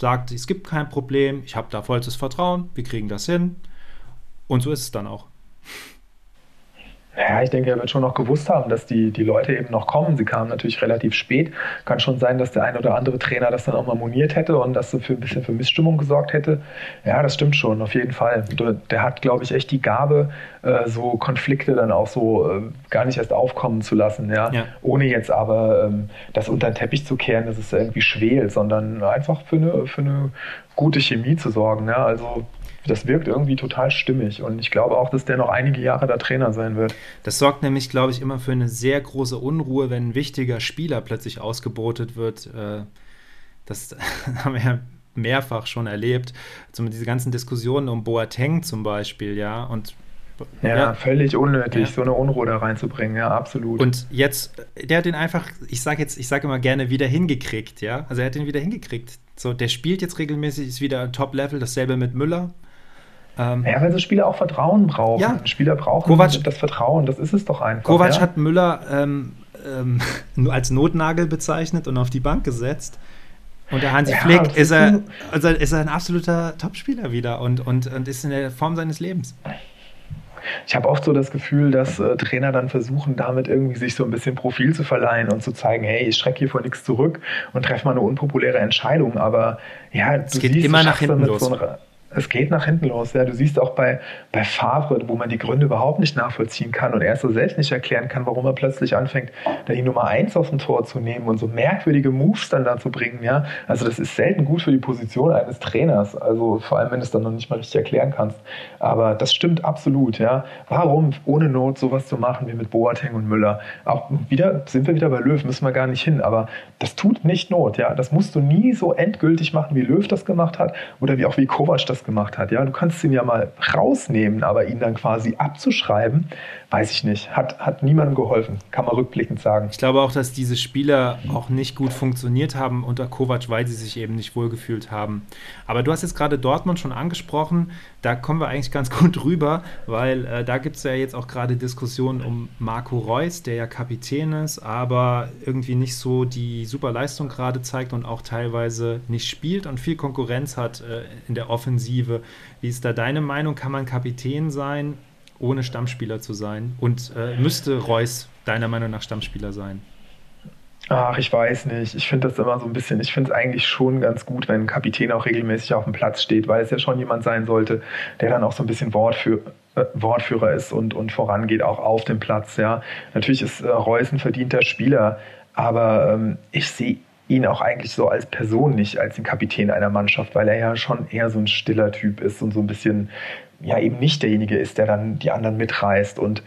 sagt, es gibt kein Problem, ich habe da vollstes Vertrauen, wir kriegen das hin. Und so ist es dann auch. Ja, ich denke, er wird schon noch gewusst haben, dass die, die Leute eben noch kommen. Sie kamen natürlich relativ spät. Kann schon sein, dass der ein oder andere Trainer das dann auch mal moniert hätte und das so für ein bisschen für Missstimmung gesorgt hätte. Ja, das stimmt schon, auf jeden Fall. Der hat, glaube ich, echt die Gabe, äh, so Konflikte dann auch so äh, gar nicht erst aufkommen zu lassen, ja. ja. Ohne jetzt aber ähm, das unter den Teppich zu kehren, dass es irgendwie schwelt, sondern einfach für eine, für eine gute Chemie zu sorgen. Ja. Also das wirkt irgendwie total stimmig. Und ich glaube auch, dass der noch einige Jahre da Trainer sein wird. Das sorgt nämlich, glaube ich, immer für eine sehr große Unruhe, wenn ein wichtiger Spieler plötzlich ausgebotet wird. Äh, das haben wir ja mehrfach schon erlebt. Also diese ganzen Diskussionen um Boateng zum Beispiel, ja. Und ja, ja, völlig unnötig, ja. so eine Unruhe da reinzubringen, ja, absolut. Und jetzt, der hat den einfach, ich sage jetzt, ich sage immer gerne, wieder hingekriegt, ja. Also er hat den wieder hingekriegt. So, der spielt jetzt regelmäßig, ist wieder Top-Level, dasselbe mit Müller. Ähm, ja, weil so Spieler auch Vertrauen brauchen. Ja. Spieler brauchen Kovac, das Vertrauen, das ist es doch einfach. Kovac ja? hat Müller ähm, ähm, als Notnagel bezeichnet und auf die Bank gesetzt. Und der Hansi ja, Flick ist er, also ist er ein absoluter Topspieler wieder und, und, und ist in der Form seines Lebens. Ich habe oft so das Gefühl, dass äh, Trainer dann versuchen, damit irgendwie sich so ein bisschen Profil zu verleihen und zu zeigen, hey, ich schrecke hier vor nichts zurück und treffe mal eine unpopuläre Entscheidung. Aber ja, es geht immer nach hinten los. So es geht nach hinten los. Ja. Du siehst auch bei, bei Favre, wo man die Gründe überhaupt nicht nachvollziehen kann und er so selbst nicht erklären kann, warum er plötzlich anfängt, da die Nummer 1 aus dem Tor zu nehmen und so merkwürdige Moves dann da zu bringen. Ja. Also das ist selten gut für die Position eines Trainers. Also vor allem, wenn du es dann noch nicht mal richtig erklären kannst. Aber das stimmt absolut. Ja. Warum ohne Not sowas zu machen wie mit Boateng und Müller? Auch wieder sind wir wieder bei Löw, müssen wir gar nicht hin. Aber das tut nicht Not. Ja. Das musst du nie so endgültig machen, wie Löw das gemacht hat oder wie auch wie Kovac das gemacht hat. Ja, du kannst ihn ja mal rausnehmen, aber ihn dann quasi abzuschreiben, weiß ich nicht. Hat, hat niemandem geholfen, kann man rückblickend sagen. Ich glaube auch, dass diese Spieler auch nicht gut funktioniert haben unter Kovac, weil sie sich eben nicht wohlgefühlt haben. Aber du hast jetzt gerade Dortmund schon angesprochen. Da kommen wir eigentlich ganz gut rüber, weil äh, da gibt es ja jetzt auch gerade Diskussionen um Marco Reus, der ja Kapitän ist, aber irgendwie nicht so die super Leistung gerade zeigt und auch teilweise nicht spielt und viel Konkurrenz hat äh, in der Offensive. Wie ist da deine Meinung? Kann man Kapitän sein? Ohne Stammspieler zu sein? Und äh, müsste Reus deiner Meinung nach Stammspieler sein? Ach, ich weiß nicht. Ich finde das immer so ein bisschen, ich finde es eigentlich schon ganz gut, wenn ein Kapitän auch regelmäßig auf dem Platz steht, weil es ja schon jemand sein sollte, der dann auch so ein bisschen Wortführ äh, Wortführer ist und, und vorangeht, auch auf dem Platz. Ja. Natürlich ist äh, Reus ein verdienter Spieler, aber ähm, ich sehe ihn auch eigentlich so als Person nicht als den Kapitän einer Mannschaft, weil er ja schon eher so ein stiller Typ ist und so ein bisschen ja eben nicht derjenige ist, der dann die anderen mitreißt und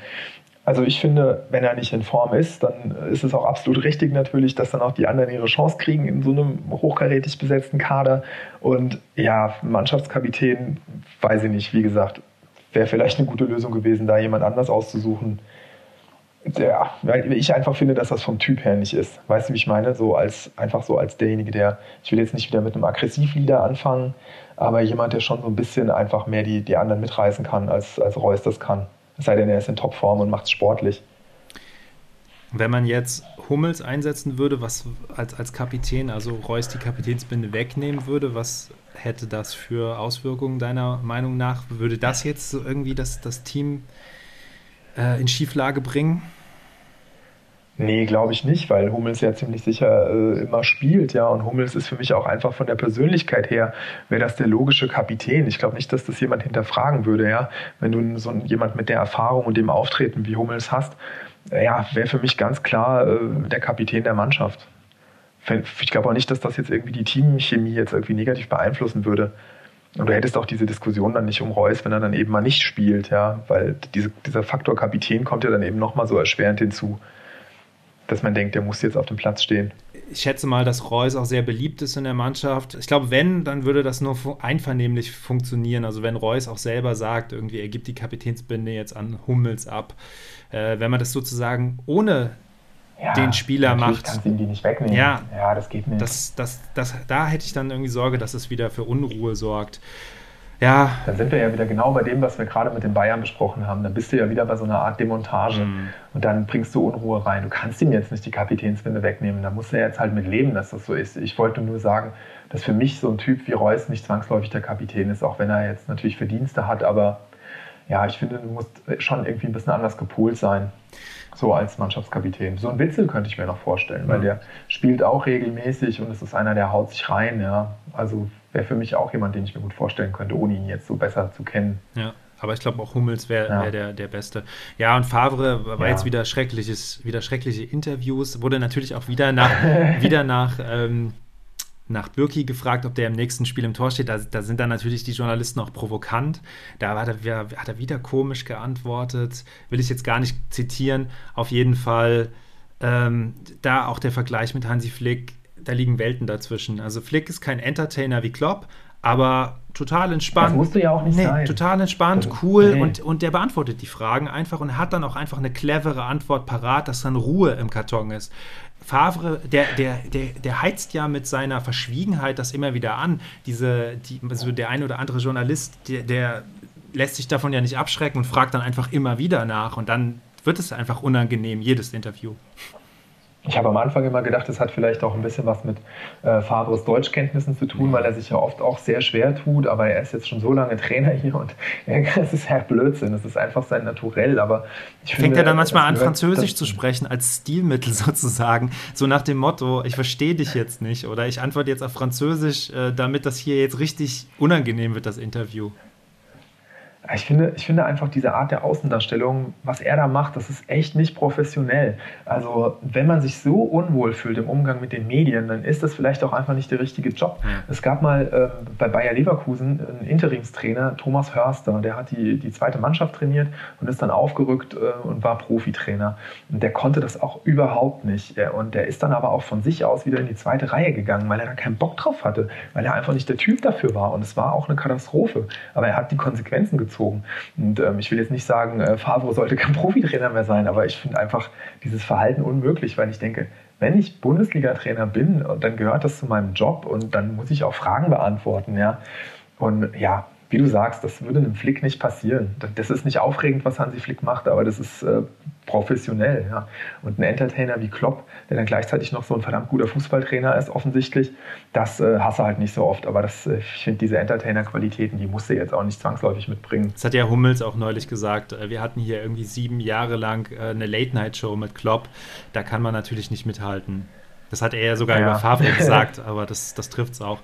also ich finde, wenn er nicht in Form ist, dann ist es auch absolut richtig natürlich, dass dann auch die anderen ihre Chance kriegen in so einem hochkarätig besetzten Kader. Und ja, Mannschaftskapitän, weiß ich nicht, wie gesagt, wäre vielleicht eine gute Lösung gewesen, da jemand anders auszusuchen. Ja, weil ich einfach finde, dass das vom Typ her nicht ist. Weißt du, wie ich meine? So als, einfach so als derjenige, der, ich will jetzt nicht wieder mit einem Aggressivlieder anfangen, aber jemand, der schon so ein bisschen einfach mehr die, die anderen mitreißen kann, als, als Reus das kann. Es sei denn, er ist in Topform und macht es sportlich. Wenn man jetzt Hummels einsetzen würde, was als, als Kapitän, also Reus die Kapitänsbinde wegnehmen würde, was hätte das für Auswirkungen deiner Meinung nach? Würde das jetzt so irgendwie das, das Team äh, in Schieflage bringen? Nee, glaube ich nicht, weil Hummels ja ziemlich sicher äh, immer spielt, ja. Und Hummels ist für mich auch einfach von der Persönlichkeit her, wäre das der logische Kapitän. Ich glaube nicht, dass das jemand hinterfragen würde, ja. Wenn du so jemand mit der Erfahrung und dem Auftreten wie Hummels hast, ja, wäre für mich ganz klar äh, der Kapitän der Mannschaft. Ich glaube auch nicht, dass das jetzt irgendwie die Teamchemie jetzt irgendwie negativ beeinflussen würde. Und du hättest auch diese Diskussion dann nicht um Reus, wenn er dann eben mal nicht spielt, ja, weil diese, dieser Faktor Kapitän kommt ja dann eben nochmal so erschwerend hinzu dass man denkt, der muss jetzt auf dem Platz stehen. Ich schätze mal, dass Reus auch sehr beliebt ist in der Mannschaft. Ich glaube, wenn, dann würde das nur einvernehmlich funktionieren. Also wenn Reus auch selber sagt, irgendwie, er gibt die Kapitänsbinde jetzt an Hummels ab. Äh, wenn man das sozusagen ohne ja, den Spieler macht. kannst ihm die nicht wegnehmen. Ja, ja das geht nicht. Das, das, das, da hätte ich dann irgendwie Sorge, dass es wieder für Unruhe sorgt. Ja. Dann sind wir ja wieder genau bei dem, was wir gerade mit den Bayern besprochen haben. Dann bist du ja wieder bei so einer Art Demontage mhm. und dann bringst du Unruhe rein. Du kannst ihm jetzt nicht die Kapitänsbinde wegnehmen. Da muss er jetzt halt mit leben, dass das so ist. Ich wollte nur sagen, dass für mich so ein Typ wie Reus nicht zwangsläufig der Kapitän ist, auch wenn er jetzt natürlich Verdienste hat. Aber ja, ich finde, du musst schon irgendwie ein bisschen anders gepolt sein so als Mannschaftskapitän. So ein Witzel könnte ich mir noch vorstellen, weil der spielt auch regelmäßig und es ist einer, der haut sich rein. Ja. Also wäre für mich auch jemand, den ich mir gut vorstellen könnte, ohne ihn jetzt so besser zu kennen. Ja. Aber ich glaube auch Hummels wäre ja. wär der, der Beste. Ja, und Favre war ja. jetzt wieder schreckliches, wieder schreckliche Interviews. Wurde natürlich auch wieder nach, wieder nach, ähm, nach Birki gefragt, ob der im nächsten Spiel im Tor steht. Da, da sind dann natürlich die Journalisten auch provokant. Da hat er, hat er wieder komisch geantwortet. Will ich jetzt gar nicht zitieren. Auf jeden Fall ähm, da auch der Vergleich mit Hansi Flick da liegen Welten dazwischen. Also Flick ist kein Entertainer wie Klopp, aber total entspannt. Das musst du ja auch nicht nee, sein. Total entspannt, also, cool nee. und, und der beantwortet die Fragen einfach und hat dann auch einfach eine clevere Antwort parat, dass dann Ruhe im Karton ist. Favre, der, der, der, der heizt ja mit seiner Verschwiegenheit das immer wieder an. Diese, die, also der eine oder andere Journalist, der, der lässt sich davon ja nicht abschrecken und fragt dann einfach immer wieder nach und dann wird es einfach unangenehm, jedes Interview. Ich habe am Anfang immer gedacht, es hat vielleicht auch ein bisschen was mit äh, Favres Deutschkenntnissen zu tun, weil er sich ja oft auch sehr schwer tut, aber er ist jetzt schon so lange Trainer hier und es ist ja Blödsinn, es ist einfach sein Naturell, aber ich Fängt finde, er dann manchmal an, Französisch zu sprechen, als Stilmittel sozusagen, so nach dem Motto, ich verstehe dich jetzt nicht oder ich antworte jetzt auf Französisch, äh, damit das hier jetzt richtig unangenehm wird, das Interview. Ich finde, ich finde einfach diese Art der Außendarstellung, was er da macht, das ist echt nicht professionell. Also wenn man sich so unwohl fühlt im Umgang mit den Medien, dann ist das vielleicht auch einfach nicht der richtige Job. Es gab mal äh, bei Bayer Leverkusen einen Interimstrainer, Thomas Hörster, der hat die, die zweite Mannschaft trainiert und ist dann aufgerückt äh, und war Profitrainer. Und der konnte das auch überhaupt nicht. Und der ist dann aber auch von sich aus wieder in die zweite Reihe gegangen, weil er da keinen Bock drauf hatte, weil er einfach nicht der Typ dafür war. Und es war auch eine Katastrophe. Aber er hat die Konsequenzen gezogen gezogen. Und ähm, ich will jetzt nicht sagen, äh, Favre sollte kein Profitrainer mehr sein, aber ich finde einfach dieses Verhalten unmöglich, weil ich denke, wenn ich Bundesliga-Trainer bin, dann gehört das zu meinem Job und dann muss ich auch Fragen beantworten, ja. Und ja, wie du sagst, das würde einem Flick nicht passieren. Das ist nicht aufregend, was Hansi Flick macht, aber das ist äh, professionell. Ja. Und ein Entertainer wie Klopp, der dann gleichzeitig noch so ein verdammt guter Fußballtrainer ist, offensichtlich, das äh, hasse halt nicht so oft. Aber das, äh, ich finde, diese Entertainer-Qualitäten, die musste jetzt auch nicht zwangsläufig mitbringen. Das hat ja Hummels auch neulich gesagt. Äh, wir hatten hier irgendwie sieben Jahre lang äh, eine Late-Night-Show mit Klopp. Da kann man natürlich nicht mithalten. Das hat er ja sogar ja. über Favre gesagt, aber das, das trifft es auch.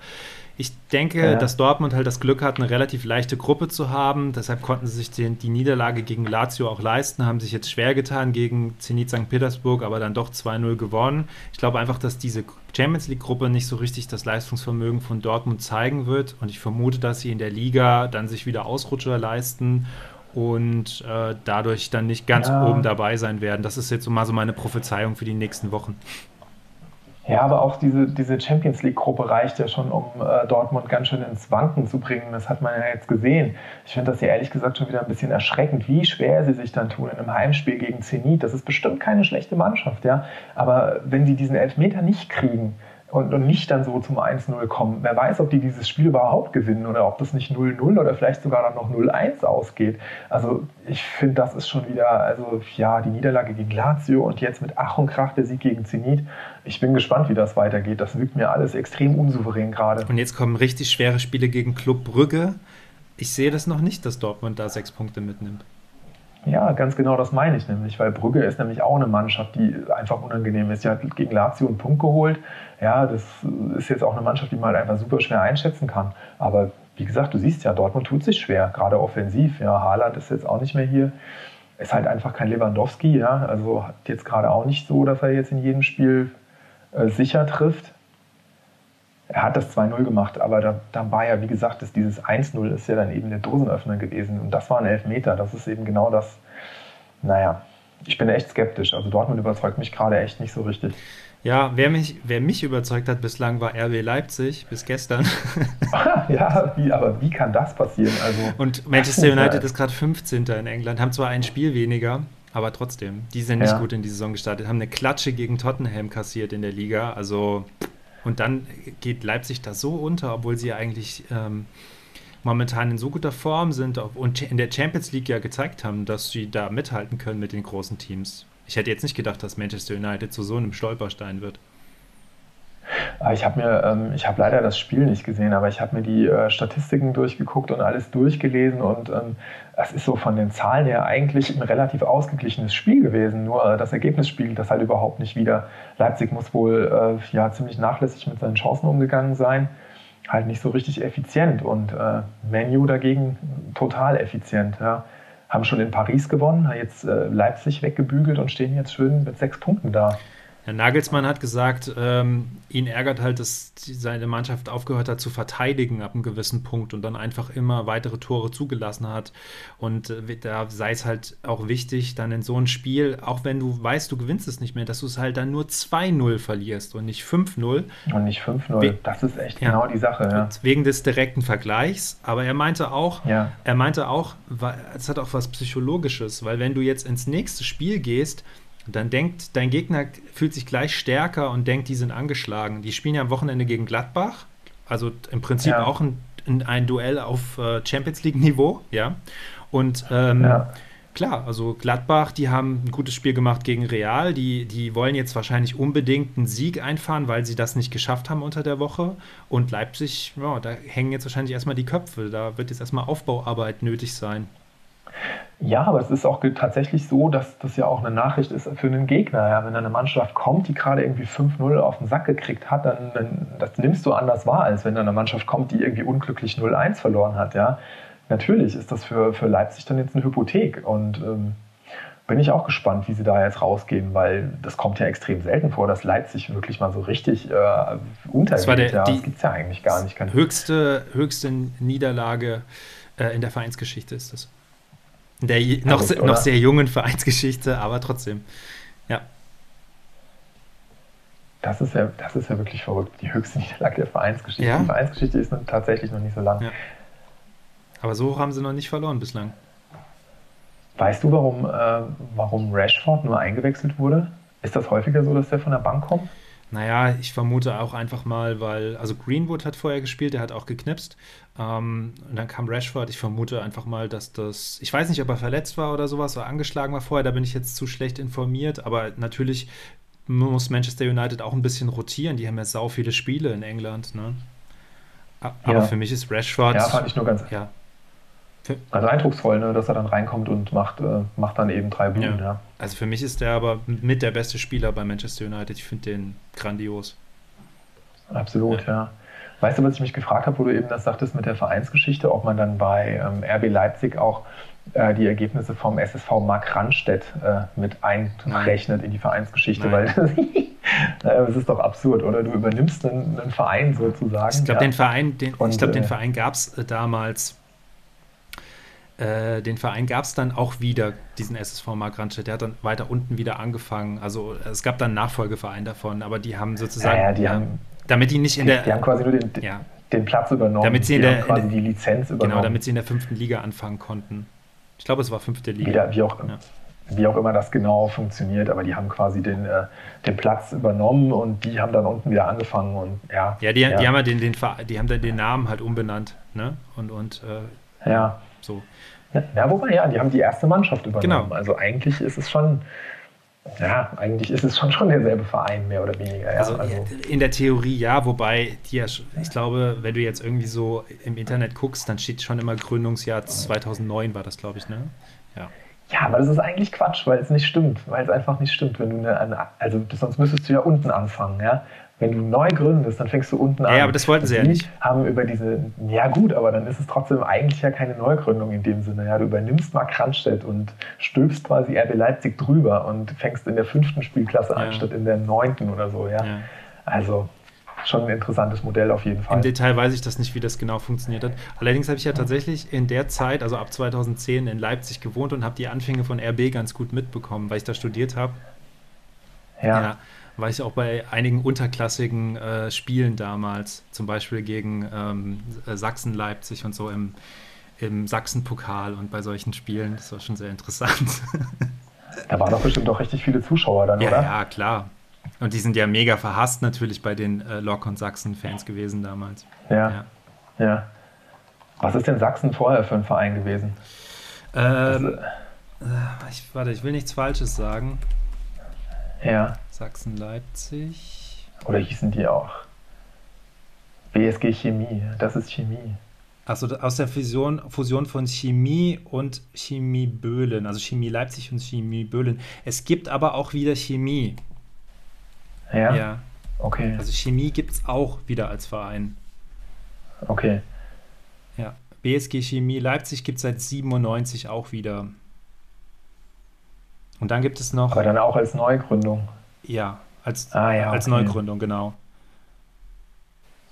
Ich denke, ja. dass Dortmund halt das Glück hat, eine relativ leichte Gruppe zu haben. Deshalb konnten sie sich den, die Niederlage gegen Lazio auch leisten, haben sich jetzt schwer getan gegen Zenit St. Petersburg, aber dann doch 2-0 gewonnen. Ich glaube einfach, dass diese Champions League-Gruppe nicht so richtig das Leistungsvermögen von Dortmund zeigen wird. Und ich vermute, dass sie in der Liga dann sich wieder Ausrutscher leisten und äh, dadurch dann nicht ganz ja. oben dabei sein werden. Das ist jetzt mal so meine Prophezeiung für die nächsten Wochen. Ja, aber auch diese, diese Champions League-Gruppe reicht ja schon, um äh, Dortmund ganz schön ins Wanken zu bringen. Das hat man ja jetzt gesehen. Ich finde das ja ehrlich gesagt schon wieder ein bisschen erschreckend, wie schwer sie sich dann tun in einem Heimspiel gegen Zenit. Das ist bestimmt keine schlechte Mannschaft, ja. Aber wenn sie diesen Elfmeter nicht kriegen, und, und nicht dann so zum 1-0 kommen. Wer weiß, ob die dieses Spiel überhaupt gewinnen oder ob das nicht 0-0 oder vielleicht sogar dann noch 0-1 ausgeht. Also ich finde, das ist schon wieder, also ja, die Niederlage gegen Lazio und jetzt mit Ach und Krach der Sieg gegen Zenit. Ich bin gespannt, wie das weitergeht. Das wirkt mir alles extrem unsouverän gerade. Und jetzt kommen richtig schwere Spiele gegen Club Brügge. Ich sehe das noch nicht, dass Dortmund da sechs Punkte mitnimmt. Ja, ganz genau das meine ich nämlich, weil Brügge ist nämlich auch eine Mannschaft, die einfach unangenehm ist. Sie hat gegen Lazio einen Punkt geholt. Ja, das ist jetzt auch eine Mannschaft, die man halt einfach super schwer einschätzen kann. Aber wie gesagt, du siehst ja, Dortmund tut sich schwer, gerade offensiv. Ja, Haaland ist jetzt auch nicht mehr hier. Ist halt einfach kein Lewandowski, ja. Also hat jetzt gerade auch nicht so, dass er jetzt in jedem Spiel äh, sicher trifft. Er hat das 2-0 gemacht, aber da, da, war ja, wie gesagt, das, dieses 1-0 ist ja dann eben der Dosenöffner gewesen. Und das war ein Elfmeter. Das ist eben genau das. Naja, ich bin echt skeptisch. Also Dortmund überzeugt mich gerade echt nicht so richtig. Ja, wer mich, wer mich überzeugt hat bislang war RB Leipzig bis gestern. ja, wie, aber wie kann das passieren? Also, Und Manchester United ist gerade 15. in England, haben zwar ein Spiel weniger, aber trotzdem, die sind nicht ja. gut in die Saison gestartet, haben eine Klatsche gegen Tottenham kassiert in der Liga. Also, und dann geht Leipzig da so unter, obwohl sie ja eigentlich ähm, momentan in so guter Form sind und in der Champions League ja gezeigt haben, dass sie da mithalten können mit den großen Teams. Ich hätte jetzt nicht gedacht, dass Manchester United zu so einem Stolperstein wird. Ah, ich habe mir, ähm, ich habe leider das Spiel nicht gesehen, aber ich habe mir die äh, Statistiken durchgeguckt und alles durchgelesen und ähm, es ist so von den Zahlen her eigentlich ein relativ ausgeglichenes Spiel gewesen. Nur äh, das Ergebnis spiegelt das halt überhaupt nicht wieder. Leipzig muss wohl äh, ja ziemlich nachlässig mit seinen Chancen umgegangen sein, halt nicht so richtig effizient und äh, Menu dagegen total effizient. Ja haben schon in Paris gewonnen, jetzt äh, Leipzig weggebügelt und stehen jetzt schön mit sechs Punkten da. Herr Nagelsmann hat gesagt, ähm, ihn ärgert halt, dass seine Mannschaft aufgehört hat zu verteidigen ab einem gewissen Punkt und dann einfach immer weitere Tore zugelassen hat. Und äh, da sei es halt auch wichtig, dann in so ein Spiel, auch wenn du weißt, du gewinnst es nicht mehr, dass du es halt dann nur 2-0 verlierst und nicht 5-0. Und nicht 5-0. Das ist echt ja, genau die Sache. Ja. Wegen des direkten Vergleichs. Aber er meinte auch, ja. er meinte auch, es hat auch was Psychologisches, weil wenn du jetzt ins nächste Spiel gehst, und dann denkt, dein Gegner fühlt sich gleich stärker und denkt, die sind angeschlagen. Die spielen ja am Wochenende gegen Gladbach. Also im Prinzip ja. auch ein, ein, Duell auf äh, Champions League-Niveau, ja. Und ähm, ja. klar, also Gladbach, die haben ein gutes Spiel gemacht gegen Real. Die, die wollen jetzt wahrscheinlich unbedingt einen Sieg einfahren, weil sie das nicht geschafft haben unter der Woche. Und Leipzig, ja, da hängen jetzt wahrscheinlich erstmal die Köpfe. Da wird jetzt erstmal Aufbauarbeit nötig sein. Ja, aber es ist auch tatsächlich so, dass das ja auch eine Nachricht ist für einen Gegner. Ja? Wenn eine Mannschaft kommt, die gerade irgendwie 5-0 auf den Sack gekriegt hat, dann, dann das nimmst du anders wahr, als wenn eine Mannschaft kommt, die irgendwie unglücklich 0-1 verloren hat. Ja? Natürlich ist das für, für Leipzig dann jetzt eine Hypothek. Und ähm, bin ich auch gespannt, wie sie da jetzt rausgehen, weil das kommt ja extrem selten vor, dass Leipzig wirklich mal so richtig äh, untergeht. Das, war der, ja, das gibt es ja eigentlich gar nicht. Höchste, höchste Niederlage äh, in der Vereinsgeschichte ist das. Der noch, gut, noch sehr jungen Vereinsgeschichte, aber trotzdem. Ja. Das ist ja, das ist ja wirklich verrückt. Die höchste Niederlage der Vereinsgeschichte. Ja. Die Vereinsgeschichte ist tatsächlich noch nicht so lang. Ja. Aber so hoch haben sie noch nicht verloren bislang. Weißt du, warum, äh, warum Rashford nur eingewechselt wurde? Ist das häufiger so, dass der von der Bank kommt? Naja, ich vermute auch einfach mal, weil, also Greenwood hat vorher gespielt, der hat auch geknipst. Ähm, und dann kam Rashford. Ich vermute einfach mal, dass das, ich weiß nicht, ob er verletzt war oder sowas oder angeschlagen war vorher, da bin ich jetzt zu schlecht informiert. Aber natürlich muss Manchester United auch ein bisschen rotieren. Die haben ja sau viele Spiele in England. Ne? Aber ja. für mich ist Rashford. Ja, fand ich nur ganz. Ja. Also eindrucksvoll, ne, dass er dann reinkommt und macht, äh, macht dann eben drei Buden. Ja. ja. Also für mich ist er aber mit der beste Spieler bei Manchester United. Ich finde den grandios. Absolut, ja. ja. Weißt du, was ich mich gefragt habe, wo du eben das sagtest mit der Vereinsgeschichte, ob man dann bei ähm, RB Leipzig auch äh, die Ergebnisse vom SSV Mark Randstedt äh, mit einrechnet in die Vereinsgeschichte, Nein. weil es ist doch absurd, oder? Du übernimmst einen, einen Verein sozusagen. Ich glaube, ja. den Verein, den, Und, ich glaub, den äh, Verein gab es äh, damals äh, den Verein gab es dann auch wieder, diesen SSV Mark Randstedt. Der hat dann weiter unten wieder angefangen. Also es gab dann einen Nachfolgeverein davon, aber die haben sozusagen, ja, ja, die haben, damit die nicht in der... Die haben quasi nur den, ja, den Platz übernommen. Damit sie in der, quasi in die Lizenz genau, übernommen. Genau, damit sie in der fünften Liga anfangen konnten. Ich glaube, es war fünfte Liga. Wieder, wie, auch, wie auch immer das genau funktioniert, aber die haben quasi den, äh, den Platz übernommen und die haben dann unten wieder angefangen und ja. Ja, die, die haben ja den, den, die haben dann den Namen halt umbenannt, ne? Und, und äh, ja. So. Ja, wobei, ja, die haben die erste Mannschaft übernommen. Genau. Also eigentlich ist es schon, ja, eigentlich ist es schon, schon derselbe Verein, mehr oder weniger. Ja. Also, also, in der Theorie ja, wobei die ja, ich glaube, wenn du jetzt irgendwie so im Internet guckst, dann steht schon immer Gründungsjahr 2009 war das, glaube ich, ne? Ja. Ja, aber das ist eigentlich Quatsch, weil es nicht stimmt, weil es einfach nicht stimmt. Wenn du eine, also sonst müsstest du ja unten anfangen, ja. Wenn du neu gründest, dann fängst du unten an. Ja, aber das wollten sie ja nicht. haben über diese, ja gut, aber dann ist es trotzdem eigentlich ja keine Neugründung in dem Sinne. Ja, du übernimmst Mark Kranstedt und stülpst quasi RB Leipzig drüber und fängst in der fünften Spielklasse ja. an, statt in der neunten oder so. Ja. ja. Also schon ein interessantes Modell auf jeden Fall. Im Detail weiß ich das nicht, wie das genau funktioniert hat. Allerdings habe ich ja tatsächlich in der Zeit, also ab 2010 in Leipzig gewohnt und habe die Anfänge von RB ganz gut mitbekommen, weil ich da studiert habe. Ja. ja war ich auch bei einigen unterklassigen äh, Spielen damals, zum Beispiel gegen ähm, Sachsen-Leipzig und so im, im Sachsen-Pokal und bei solchen Spielen. Das war schon sehr interessant. Da waren doch bestimmt auch richtig viele Zuschauer dann, ja, oder? Ja, klar. Und die sind ja mega verhasst natürlich bei den äh, Lok- und Sachsen-Fans gewesen damals. Ja, ja, ja. Was ist denn Sachsen vorher für ein Verein gewesen? Ähm, das, äh, ich, warte, ich will nichts Falsches sagen. Ja. Sachsen-Leipzig. Oder hießen die auch? BSG Chemie, das ist Chemie. Achso, aus der Fusion, Fusion von Chemie und Chemie Böhlen, also Chemie Leipzig und Chemie Böhlen. Es gibt aber auch wieder Chemie. Ja? Ja. Okay. Also Chemie gibt es auch wieder als Verein. Okay. Ja. BSG Chemie Leipzig gibt es seit 97 auch wieder. Und dann gibt es noch. Aber dann auch als Neugründung. Ja, als, ah, ja, als okay. Neugründung, genau.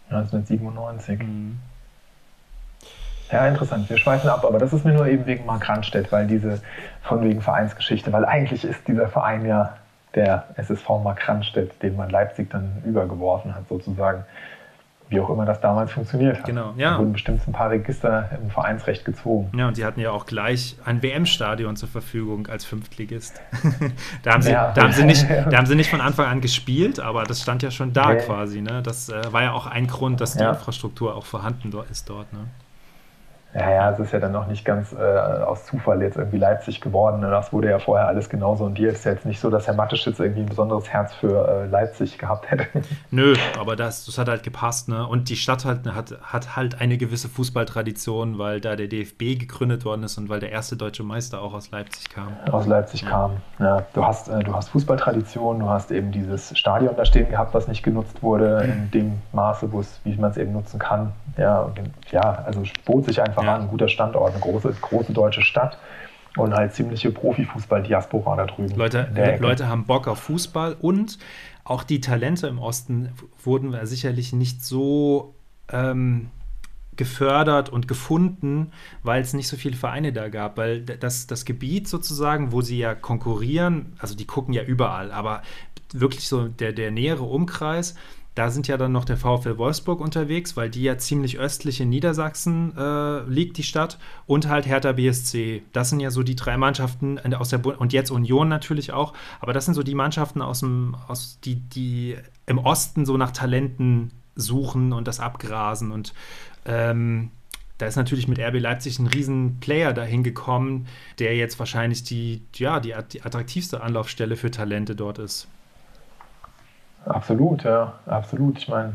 1997. Mhm. Ja, interessant. Wir schweifen ab, aber das ist mir nur eben wegen Mark Randstedt, weil diese von wegen Vereinsgeschichte, weil eigentlich ist dieser Verein ja der SSV Mark Randstedt, den man Leipzig dann übergeworfen hat, sozusagen wie auch immer das damals funktioniert hat. Genau, ja. Da wurden bestimmt ein paar Register im Vereinsrecht gezogen. Ja, und die hatten ja auch gleich ein WM-Stadion zur Verfügung als Fünftligist. da, haben sie, ja. da, haben sie nicht, da haben sie nicht von Anfang an gespielt, aber das stand ja schon da nee. quasi. Ne? Das äh, war ja auch ein Grund, dass die ja. Infrastruktur auch vorhanden ist dort. Ne? Ja, ja, es ist ja dann noch nicht ganz äh, aus Zufall jetzt irgendwie Leipzig geworden. Ne? Das wurde ja vorher alles genau sondiert. Es ist ja jetzt nicht so, dass Herr Mattisch jetzt irgendwie ein besonderes Herz für äh, Leipzig gehabt hätte. Nö, aber das, das hat halt gepasst. Ne? Und die Stadt halt, hat, hat halt eine gewisse Fußballtradition, weil da der DFB gegründet worden ist und weil der erste deutsche Meister auch aus Leipzig kam. Aus Leipzig ja. kam. Ja, du, hast, äh, du hast Fußballtradition, du hast eben dieses Stadion da stehen gehabt, was nicht genutzt wurde, in dem Maße, wie man es eben nutzen kann. Ja, ja also bot sich einfach ja. an, ein guter Standort, eine große, große deutsche Stadt und halt ziemliche Profifußball-Diaspora da drüben. Leute, Leute haben Bock auf Fußball und auch die Talente im Osten wurden sicherlich nicht so ähm, gefördert und gefunden, weil es nicht so viele Vereine da gab. Weil das, das Gebiet sozusagen, wo sie ja konkurrieren, also die gucken ja überall, aber wirklich so der, der nähere Umkreis, da sind ja dann noch der VfL Wolfsburg unterwegs, weil die ja ziemlich östlich in Niedersachsen äh, liegt, die Stadt, und halt Hertha BSC. Das sind ja so die drei Mannschaften aus der Bu und jetzt Union natürlich auch, aber das sind so die Mannschaften aus dem, aus die, die im Osten so nach Talenten suchen und das abgrasen. Und ähm, da ist natürlich mit RB Leipzig ein riesen Player dahin gekommen, der jetzt wahrscheinlich die, ja, die, die attraktivste Anlaufstelle für Talente dort ist. Absolut, ja, absolut. Ich meine,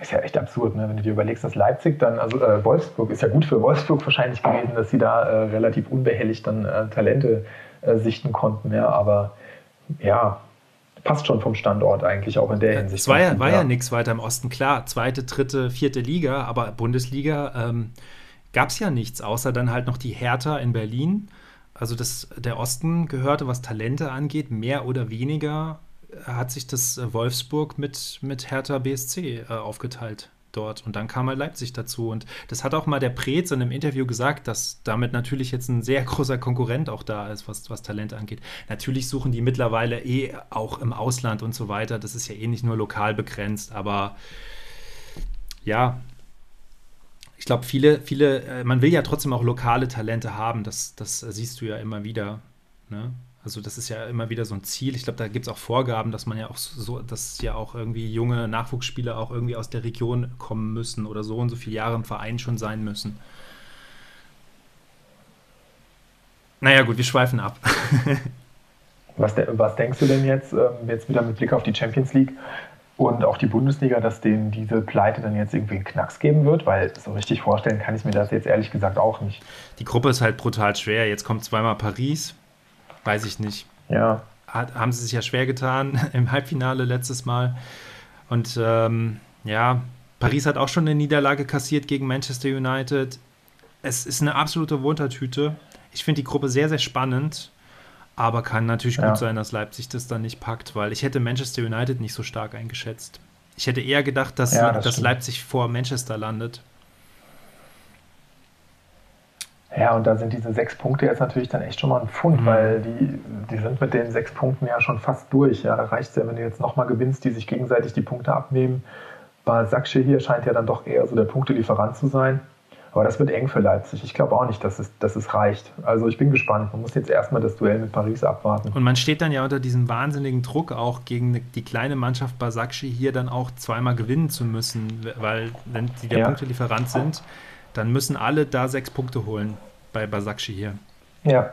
ist ja echt absurd, ne? wenn du dir überlegst, dass Leipzig dann, also äh, Wolfsburg ist ja gut für Wolfsburg wahrscheinlich gewesen, dass sie da äh, relativ unbehelligt dann äh, Talente äh, sichten konnten. Ja, aber ja, passt schon vom Standort eigentlich auch in der Hinsicht. Es war ja, war ja, ja nichts weiter im Osten, klar, zweite, dritte, vierte Liga, aber Bundesliga ähm, gab es ja nichts, außer dann halt noch die Hertha in Berlin. Also das, der Osten gehörte, was Talente angeht, mehr oder weniger hat sich das äh, Wolfsburg mit, mit Hertha BSC äh, aufgeteilt dort. Und dann kam halt Leipzig dazu. Und das hat auch mal der Preetz in einem Interview gesagt, dass damit natürlich jetzt ein sehr großer Konkurrent auch da ist, was, was Talente angeht. Natürlich suchen die mittlerweile eh auch im Ausland und so weiter. Das ist ja eh nicht nur lokal begrenzt, aber ja. Ich glaube, viele, viele, äh, man will ja trotzdem auch lokale Talente haben, das, das siehst du ja immer wieder. Ne? Also das ist ja immer wieder so ein Ziel. Ich glaube, da gibt es auch Vorgaben, dass man ja auch so, dass ja auch irgendwie junge Nachwuchsspieler auch irgendwie aus der Region kommen müssen oder so und so viele Jahre im Verein schon sein müssen. Naja, gut, wir schweifen ab. was, de was, denkst du denn jetzt, ähm, jetzt wieder mit Blick auf die Champions League und auch die Bundesliga, dass denen diese Pleite dann jetzt irgendwie einen Knacks geben wird? Weil so richtig vorstellen kann ich mir das jetzt ehrlich gesagt auch nicht. Die Gruppe ist halt brutal schwer. Jetzt kommt zweimal Paris, weiß ich nicht. Ja. Hat, haben sie sich ja schwer getan im Halbfinale letztes Mal. Und ähm, ja, Paris hat auch schon eine Niederlage kassiert gegen Manchester United. Es ist eine absolute Wundertüte. Ich finde die Gruppe sehr, sehr spannend. Aber kann natürlich ja. gut sein, dass Leipzig das dann nicht packt, weil ich hätte Manchester United nicht so stark eingeschätzt. Ich hätte eher gedacht, dass, ja, das dass Leipzig vor Manchester landet. Ja, und da sind diese sechs Punkte jetzt natürlich dann echt schon mal ein Pfund, mhm. weil die, die sind mit den sechs Punkten ja schon fast durch. Ja, da reicht es ja, wenn du jetzt nochmal gewinnst, die sich gegenseitig die Punkte abnehmen. Basaksche hier scheint ja dann doch eher so der Punktelieferant zu sein. Aber das wird eng für Leipzig. Ich glaube auch nicht, dass es, dass es reicht. Also ich bin gespannt. Man muss jetzt erstmal das Duell mit Paris abwarten. Und man steht dann ja unter diesem wahnsinnigen Druck, auch gegen die kleine Mannschaft Basakschi hier dann auch zweimal gewinnen zu müssen. Weil wenn die der ja. Punktelieferant sind, dann müssen alle da sechs Punkte holen bei Basakci hier. Ja.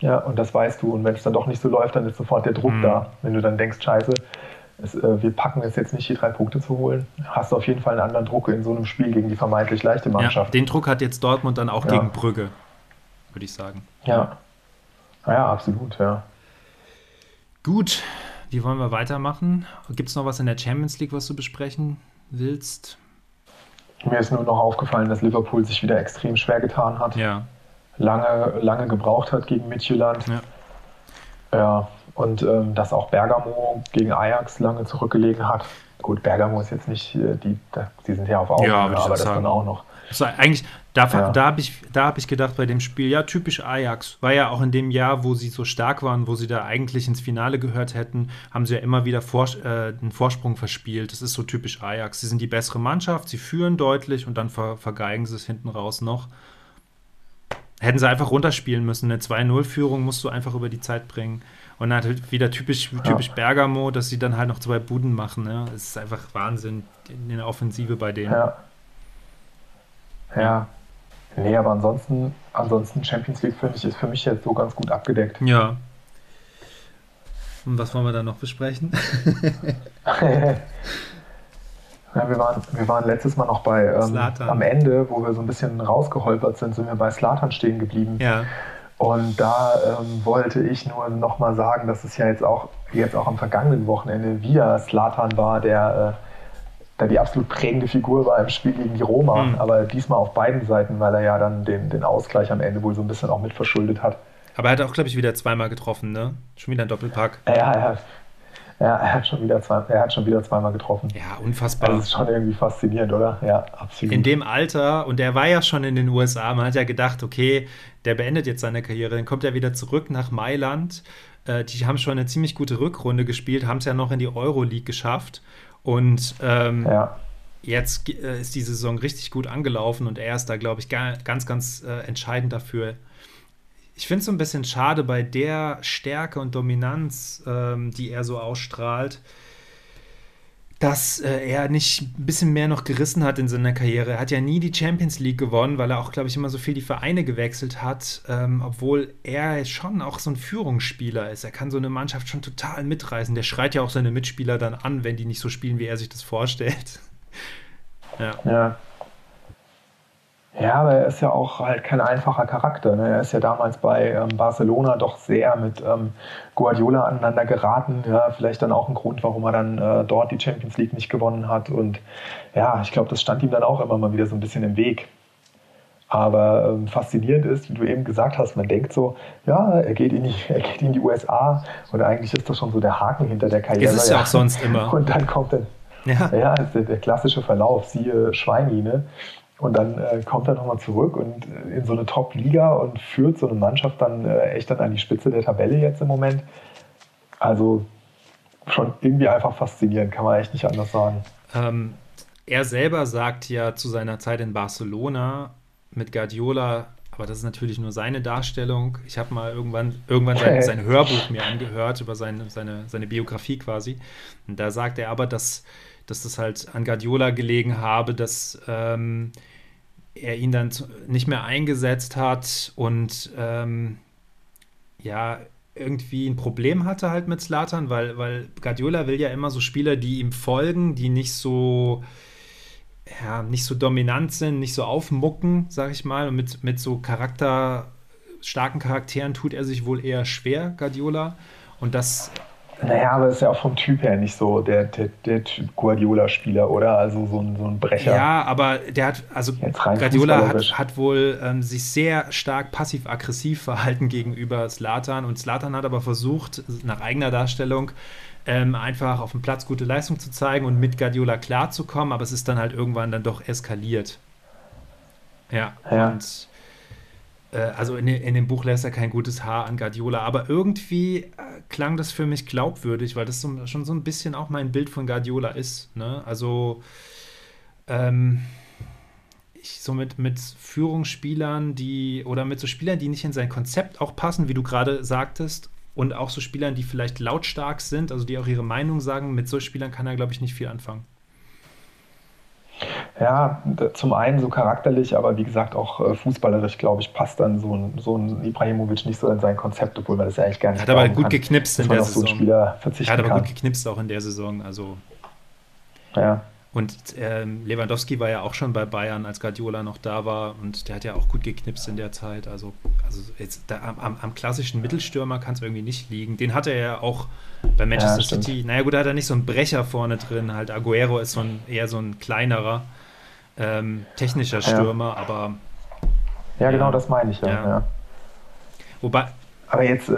Ja, und das weißt du. Und wenn es dann doch nicht so läuft, dann ist sofort der Druck mhm. da. Wenn du dann denkst, scheiße, es, äh, wir packen es jetzt nicht, die drei Punkte zu holen, hast du auf jeden Fall einen anderen Druck in so einem Spiel gegen die vermeintlich leichte Mannschaft. Ja, den Druck hat jetzt Dortmund dann auch ja. gegen Brügge, würde ich sagen. Ja. Ja, absolut, ja. Gut, wie wollen wir weitermachen? Gibt es noch was in der Champions League, was du besprechen willst? Mir ist nur noch aufgefallen, dass Liverpool sich wieder extrem schwer getan hat. Ja. Lange, lange gebraucht hat gegen Midtjylland. Ja. ja. Und ähm, dass auch Bergamo gegen Ajax lange zurückgelegen hat. Gut, Bergamo ist jetzt nicht, äh, die, die sind ja auf Augen, ja, aber das dann auch noch. Also eigentlich, da, ja. da habe ich, hab ich gedacht bei dem Spiel, ja, typisch Ajax. War ja auch in dem Jahr, wo sie so stark waren, wo sie da eigentlich ins Finale gehört hätten, haben sie ja immer wieder vor, äh, einen Vorsprung verspielt. Das ist so typisch Ajax. Sie sind die bessere Mannschaft, sie führen deutlich und dann ver, vergeigen sie es hinten raus noch. Hätten sie einfach runterspielen müssen. Eine 2-0-Führung musst du einfach über die Zeit bringen. Und dann halt wieder typisch, typisch ja. Bergamo, dass sie dann halt noch zwei Buden machen. Ne? Es ist einfach Wahnsinn in der Offensive bei denen. Ja. Ja. Nee, aber ansonsten, ansonsten Champions League finde ich ist für mich jetzt so ganz gut abgedeckt. Ja. Und was wollen wir dann noch besprechen? ja, wir, waren, wir waren letztes Mal noch bei ähm, am Ende, wo wir so ein bisschen rausgeholpert sind, sind wir bei Slatan stehen geblieben. Ja. Und da ähm, wollte ich nur nochmal sagen, dass es ja jetzt auch, jetzt auch am vergangenen Wochenende wieder Slatan war, der äh, da die absolut prägende Figur war im Spiel gegen die Roma, mhm. aber diesmal auf beiden Seiten, weil er ja dann den, den Ausgleich am Ende wohl so ein bisschen auch mit verschuldet hat. Aber er hat auch, glaube ich, wieder zweimal getroffen, ne? Schon wieder ein Doppelpack. Ja, er hat, ja, er hat schon wieder zwei, er hat schon wieder zweimal getroffen. Ja, unfassbar. Das ist schon irgendwie faszinierend, oder? Ja, absolut. In dem Alter, und er war ja schon in den USA, man hat ja gedacht, okay, der beendet jetzt seine Karriere, dann kommt er wieder zurück nach Mailand. Äh, die haben schon eine ziemlich gute Rückrunde gespielt, haben es ja noch in die Euroleague geschafft. Und ähm, ja. jetzt äh, ist die Saison richtig gut angelaufen und er ist da, glaube ich, ganz, ganz äh, entscheidend dafür. Ich finde es so ein bisschen schade bei der Stärke und Dominanz, ähm, die er so ausstrahlt, dass äh, er nicht ein bisschen mehr noch gerissen hat in seiner Karriere. Er hat ja nie die Champions League gewonnen, weil er auch, glaube ich, immer so viel die Vereine gewechselt hat, ähm, obwohl er schon auch so ein Führungsspieler ist. Er kann so eine Mannschaft schon total mitreißen. Der schreit ja auch seine Mitspieler dann an, wenn die nicht so spielen, wie er sich das vorstellt. Ja. ja. Ja, aber er ist ja auch halt kein einfacher Charakter. Ne? Er ist ja damals bei ähm, Barcelona doch sehr mit ähm, Guardiola aneinander geraten. Ja, vielleicht dann auch ein Grund, warum er dann äh, dort die Champions League nicht gewonnen hat. Und ja, ich glaube, das stand ihm dann auch immer mal wieder so ein bisschen im Weg. Aber ähm, faszinierend ist, wie du eben gesagt hast, man denkt so, ja, er geht, in die, er geht in die USA und eigentlich ist das schon so der Haken hinter der Karriere. Das ist ja auch sonst immer. Und dann kommt dann, ja, ja der, der klassische Verlauf, siehe Schweinmine. Und dann äh, kommt er nochmal zurück und äh, in so eine Top-Liga und führt so eine Mannschaft dann äh, echt dann an die Spitze der Tabelle jetzt im Moment. Also schon irgendwie einfach faszinierend, kann man echt nicht anders sagen. Ähm, er selber sagt ja zu seiner Zeit in Barcelona mit Guardiola, aber das ist natürlich nur seine Darstellung. Ich habe mal irgendwann, irgendwann sein, sein, Hörbuch mir angehört über seine, seine, seine Biografie quasi. Und da sagt er aber, dass dass das halt an Guardiola gelegen habe, dass ähm, er ihn dann nicht mehr eingesetzt hat und ähm, ja, irgendwie ein Problem hatte halt mit Slatan, weil, weil Guardiola will ja immer so Spieler, die ihm folgen, die nicht so, ja, nicht so dominant sind, nicht so aufmucken, sag ich mal. Und mit, mit so Charakter, starken Charakteren tut er sich wohl eher schwer, Guardiola. Und das naja, aber ist ja auch vom Typ her nicht so der, der, der Guardiola-Spieler, oder? Also so ein, so ein Brecher. Ja, aber der hat, also Guardiola hat, hat wohl ähm, sich sehr stark passiv-aggressiv verhalten gegenüber Slatan und Slatan hat aber versucht, nach eigener Darstellung, ähm, einfach auf dem Platz gute Leistung zu zeigen und mit Guardiola klarzukommen, aber es ist dann halt irgendwann dann doch eskaliert. Ja, ja. und also in, in, dem Buch lässt er kein gutes Haar an Guardiola, aber irgendwie äh, klang das für mich glaubwürdig, weil das so, schon so ein bisschen auch mein Bild von Guardiola ist. Ne? Also ähm, ich so mit, mit Führungsspielern, die oder mit so Spielern, die nicht in sein Konzept auch passen, wie du gerade sagtest, und auch so Spielern, die vielleicht lautstark sind, also die auch ihre Meinung sagen, mit so Spielern kann er, glaube ich, nicht viel anfangen. Ja, zum einen so charakterlich, aber wie gesagt auch äh, fußballerisch, glaube ich, passt dann so ein, so ein Ibrahimovic nicht so in sein Konzept, obwohl man das ja eigentlich gar nicht Hat aber gut kann, geknipst in der Saison. So Hat aber kann. gut geknipst auch in der Saison, also. Ja. Und ähm, Lewandowski war ja auch schon bei Bayern, als Guardiola noch da war. Und der hat ja auch gut geknipst in der Zeit. Also, also jetzt da, am, am, klassischen Mittelstürmer kann es irgendwie nicht liegen. Den hat er ja auch bei Manchester ja, City. Naja, gut, da hat er nicht so einen Brecher vorne drin. Halt Aguero ist so ein, eher so ein kleinerer ähm, technischer Stürmer, ja. aber. Ja, genau, das meine ich ja. Wobei. Aber jetzt, äh,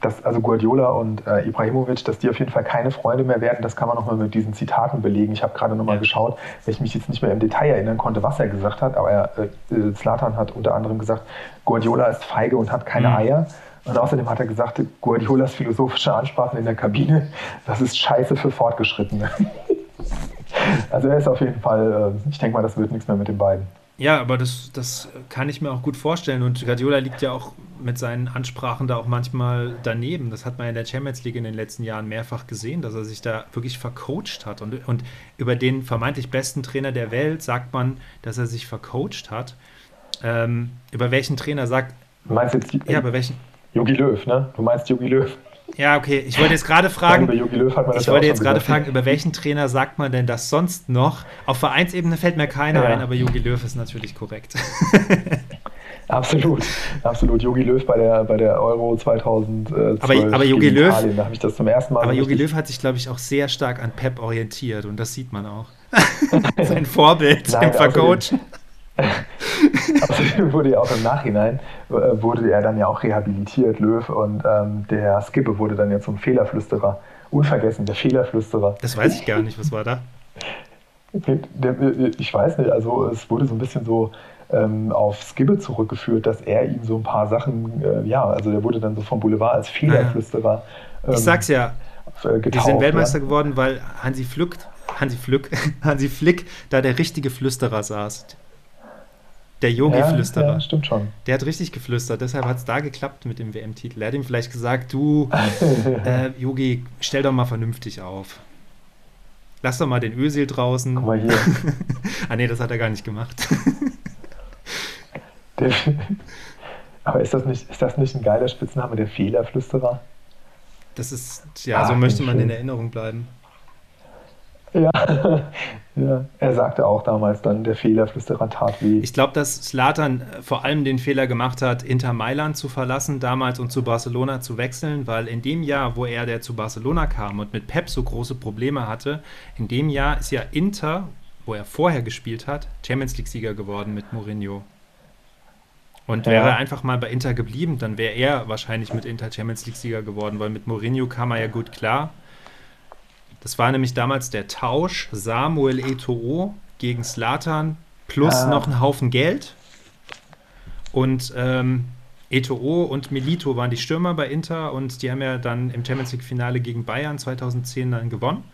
dass also Guardiola und äh, Ibrahimovic, dass die auf jeden Fall keine Freunde mehr werden, das kann man nochmal mit diesen Zitaten belegen. Ich habe gerade nochmal ja. geschaut, weil ich mich jetzt nicht mehr im Detail erinnern konnte, was er gesagt hat, aber er, äh, Zlatan hat unter anderem gesagt, Guardiola ist feige und hat keine mhm. Eier. Und außerdem hat er gesagt, Guardiolas philosophische Ansprachen in der Kabine, das ist scheiße für Fortgeschrittene. Also er ist auf jeden Fall, äh, ich denke mal, das wird nichts mehr mit den beiden. Ja, aber das, das kann ich mir auch gut vorstellen. Und Guardiola liegt ja auch mit seinen Ansprachen da auch manchmal daneben. Das hat man in der Champions League in den letzten Jahren mehrfach gesehen, dass er sich da wirklich vercoacht hat. Und, und über den vermeintlich besten Trainer der Welt sagt man, dass er sich vercoacht hat. Ähm, über welchen Trainer sagt. Du meinst jetzt ja, über welchen? Jogi Löw, ne? Du meinst Jogi Löw. Ja, okay. Ich wollte jetzt gerade fragen, ich wollte jetzt gerade fragen, über welchen Trainer sagt man denn das sonst noch? Auf Vereinsebene fällt mir keiner ja. ein, aber Jogi Löw ist natürlich korrekt. Absolut, absolut. Jogi Löw bei der, bei der Euro 2012 aber, aber Jogi Löw, Italien, da habe ich das zum ersten Mal. Aber Jogi Löw hat sich, glaube ich, auch sehr stark an Pep orientiert und das sieht man auch. Sein Vorbild Nein, im Vercoach. Außerdem wurde ja auch im Nachhinein, äh, wurde er dann ja auch rehabilitiert, Löw, und ähm, der Skippe wurde dann ja zum Fehlerflüsterer. Unvergessen, der Fehlerflüsterer. Das weiß ich gar nicht, was war da? Ich weiß nicht, also es wurde so ein bisschen so ähm, auf Skibbe zurückgeführt, dass er ihm so ein paar Sachen, äh, ja, also der wurde dann so vom Boulevard als Fehlerflüsterer. Ähm, ich sag's ja, getauft, die sind Weltmeister ja. geworden, weil Hansi Flück, Hansi Flück, Hansi Flick da der richtige Flüsterer saß. Der Yogi-Flüsterer. Ja, ja, stimmt schon. Der hat richtig geflüstert, deshalb hat es da geklappt mit dem WM-Titel. Er hat ihm vielleicht gesagt, du, äh, Yogi, stell doch mal vernünftig auf. Lass doch mal den Ösil draußen. Guck mal hier. ah nee, das hat er gar nicht gemacht. aber ist das, nicht, ist das nicht ein geiler Spitzname, der Fehlerflüsterer? Das ist, ja, ah, so möchte man schön. in Erinnerung bleiben. Ja. ja. er sagte auch damals dann, der Fehlerflüsterer tat weh. Ich glaube, dass Slatan äh, vor allem den Fehler gemacht hat, Inter Mailand zu verlassen damals und zu Barcelona zu wechseln, weil in dem Jahr, wo er der zu Barcelona kam und mit Pep so große Probleme hatte, in dem Jahr ist ja Inter, wo er vorher gespielt hat, Champions League-Sieger geworden mit Mourinho. Und wäre er einfach mal bei Inter geblieben, dann wäre er wahrscheinlich mit Inter Champions League-Sieger geworden, weil mit Mourinho kam er ja gut klar. Das war nämlich damals der Tausch Samuel Eto'o gegen Slatan plus ah. noch ein Haufen Geld. Und ähm, Eto'o und Milito waren die Stürmer bei Inter und die haben ja dann im Champions League-Finale gegen Bayern 2010 dann gewonnen.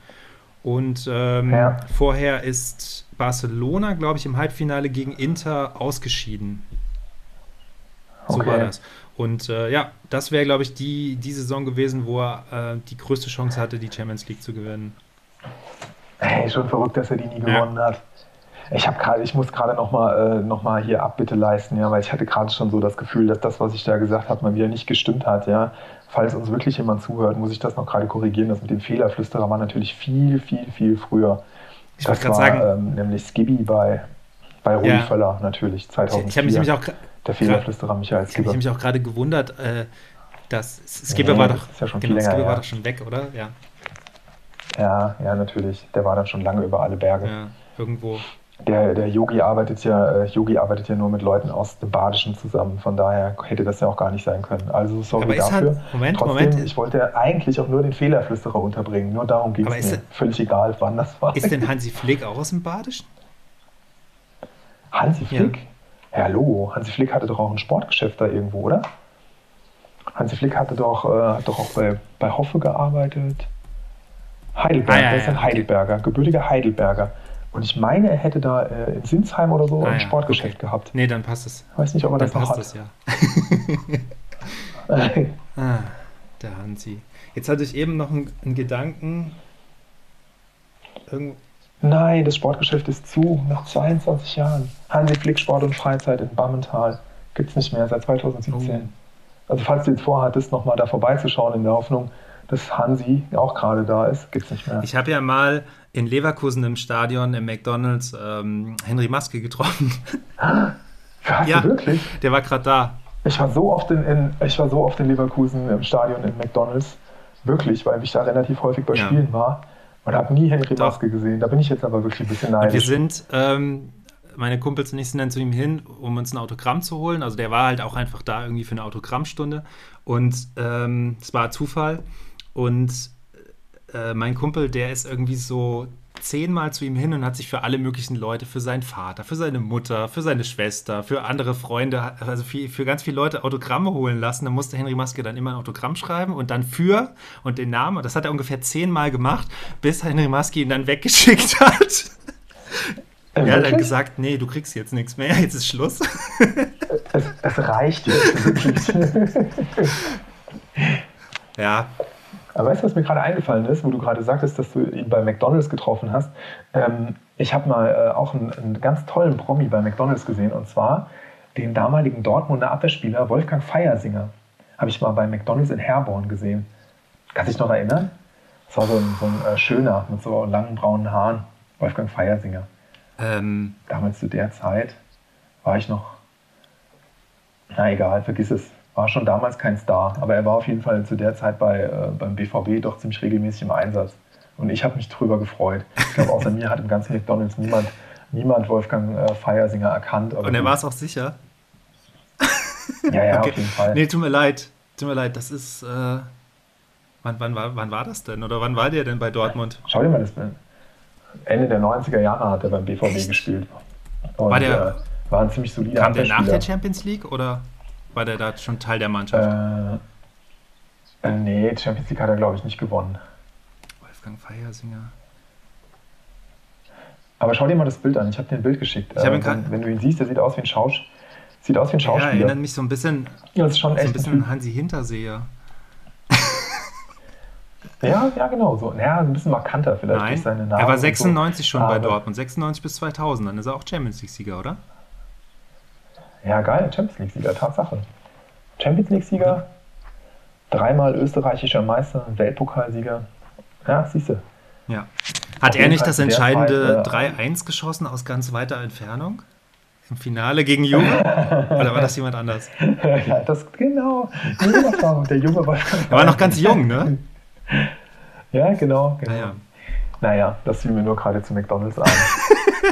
Und ähm, ja. vorher ist Barcelona, glaube ich, im Halbfinale gegen Inter ausgeschieden. So okay. war das. Und äh, ja, das wäre, glaube ich, die, die Saison gewesen, wo er äh, die größte Chance hatte, die Champions League zu gewinnen. Hey, schon verrückt, dass er die nie ja. gewonnen hat. Ich habe gerade, ich muss gerade noch mal, äh, noch mal hier Abbitte leisten, ja, weil ich hatte gerade schon so das Gefühl, dass das, was ich da gesagt habe, mal wieder nicht gestimmt hat, ja. Falls uns wirklich jemand zuhört, muss ich das noch gerade korrigieren. Das mit dem Fehlerflüsterer war natürlich viel, viel, viel früher. Ich wollte gerade sagen, ähm, nämlich Skibby bei, bei Rudi ja. Völler natürlich 2004. Ich habe mich nämlich auch der Fehlerflüsterer Michael Skipper. Ich habe mich auch gerade gewundert, äh, dass Skipper nee, war doch, ja schon genau, Skipper war doch schon weg, oder? Ja. Ja, ja, natürlich. Der war dann schon lange über alle Berge. Ja, irgendwo. Der, der Yogi arbeitet ja, äh, Yogi arbeitet ja nur mit Leuten aus dem Badischen zusammen. Von daher hätte das ja auch gar nicht sein können. Also sorry Aber dafür. Halt, Moment, Trotzdem, Moment. Ich wollte eigentlich auch nur den Fehlerflüsterer unterbringen. Nur darum ging es mir. Völlig egal, wann das war. Ist denn Hansi Flick auch aus dem Badischen? Hansi Flick? Hallo, Hansi Flick hatte doch auch ein Sportgeschäft da irgendwo, oder? Hansi Flick hatte doch, äh, hat doch auch bei, bei Hoffe gearbeitet. Heidelberg, ah, ja, der ist ein Heidelberger, okay. gebürtiger Heidelberger. Und ich meine, er hätte da äh, in Sinsheim oder so ah, ein Sportgeschäft okay. gehabt. Nee, dann passt es. Weiß nicht, ob er dann das noch passt hat. Das, ja. ah, der Hansi. Jetzt hatte ich eben noch einen, einen Gedanken. Irgend Nein, das Sportgeschäft ist zu, nach 22 Jahren. Hansi Flick Sport und Freizeit in Bammental. Gibt es nicht mehr, seit 2017. Oh. Also falls du jetzt vorhattest, nochmal da vorbeizuschauen in der Hoffnung, dass Hansi auch gerade da ist, gibt es nicht mehr. Ich habe ja mal in Leverkusen im Stadion im McDonalds ähm, Henry Maske getroffen. Hast ja, wirklich? Der war gerade da. Ich war so oft in, in, ich war so oft in Leverkusen im Stadion in McDonalds. Wirklich, weil ich da relativ häufig bei ja. Spielen war. Und habe nie Henry Doch. Maske gesehen. Da bin ich jetzt aber wirklich ein bisschen neidisch. wir sind, ähm, meine Kumpels und ich sind dann zu ihm hin, um uns ein Autogramm zu holen. Also der war halt auch einfach da irgendwie für eine Autogrammstunde. Und ähm, es war Zufall. Und äh, mein Kumpel, der ist irgendwie so zehnmal zu ihm hin und hat sich für alle möglichen Leute, für seinen Vater, für seine Mutter, für seine Schwester, für andere Freunde, also für, für ganz viele Leute Autogramme holen lassen. Da musste Henry Maske dann immer ein Autogramm schreiben und dann für und den Namen. Und das hat er ungefähr zehnmal gemacht, bis Henry Maske ihn dann weggeschickt hat. Äh, er hat dann gesagt, nee, du kriegst jetzt nichts mehr, jetzt ist Schluss. Es, es reicht jetzt ja, aber weißt du, was mir gerade eingefallen ist, wo du gerade sagtest, dass du ihn bei McDonalds getroffen hast? Ähm, ich habe mal äh, auch einen, einen, ganz tollen Promi bei McDonalds gesehen und zwar den damaligen Dortmunder Abwehrspieler Wolfgang Feiersinger. Habe ich mal bei McDonalds in Herborn gesehen. Kannst du dich noch erinnern? Das war so ein, so ein äh, schöner mit so langen braunen Haaren. Wolfgang Feiersinger. Ähm. Damals zu der Zeit war ich noch. Na egal, vergiss es war schon damals kein Star, aber er war auf jeden Fall zu der Zeit bei, äh, beim BVB doch ziemlich regelmäßig im Einsatz. Und ich habe mich drüber gefreut. Ich glaube, außer mir hat im ganzen McDonalds niemand, niemand Wolfgang äh, Feiersinger erkannt. Und er war es auch sicher? Ja, ja, okay. auf jeden Fall. Nee, tut mir leid. Tut mir leid, das ist. Äh, wann, wann, war, wann war das denn? Oder wann war der denn bei Dortmund? Schau dir mal das an. Ende der 90er Jahre hat er beim BVB Echt? gespielt. Und, war der. Äh, war ein ziemlich solider Kam der nach der Champions League oder? War der da schon Teil der Mannschaft? Äh, äh, nee, Champions League hat er, glaube ich, nicht gewonnen. Wolfgang Feiersinger. Aber schau dir mal das Bild an. Ich habe dir ein Bild geschickt. Ich äh, wenn, wenn, du ihn siehst, der sieht aus wie ein Schausch sieht aus wie ein Schauspieler. Ja, erinnert mich so ein bisschen, ja, das ist schon so ein bisschen an Hansi Hinterseher. ja, ja, genau. So. Ja, ein bisschen markanter vielleicht Nein, durch seine Nase. Er war 96 so. schon bei Dortmund. 96 bis 2000. Dann ist er auch Champions League-Sieger, oder? Ja, geil, Champions League-Sieger, Tatsache. Champions League-Sieger, dreimal österreichischer Meister, Weltpokalsieger. Ja, siehst du. Ja. Hat er nicht das entscheidende 3-1 geschossen aus ganz weiter Entfernung? Im Finale gegen Juve? Oder war das jemand anders? ja, das genau. Der Junge war, er war noch ganz jung, ne? Ja, genau. genau. Naja. naja, das fiel mir nur gerade zu McDonalds ein.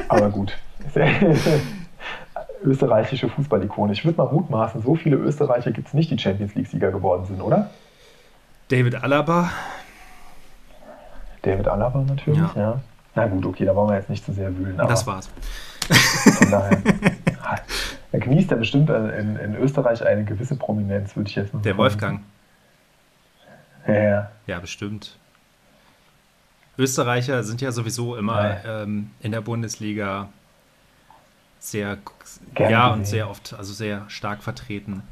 Aber gut. Österreichische Fußballikone. Ich würde mal mutmaßen, so viele Österreicher gibt es nicht, die Champions League-Sieger geworden sind, oder? David Alaba. David Alaba natürlich, ja. ja. Na gut, okay, da wollen wir jetzt nicht zu sehr wühlen. das war's. Von daher. Da genießt er bestimmt in, in, Österreich eine gewisse Prominenz, würde ich jetzt mal sagen. Der Wolfgang. Ja, ja. Ja, bestimmt. Österreicher sind ja sowieso immer ja. ähm, in der Bundesliga sehr, Gerne ja, gesehen. und sehr oft, also sehr stark vertreten.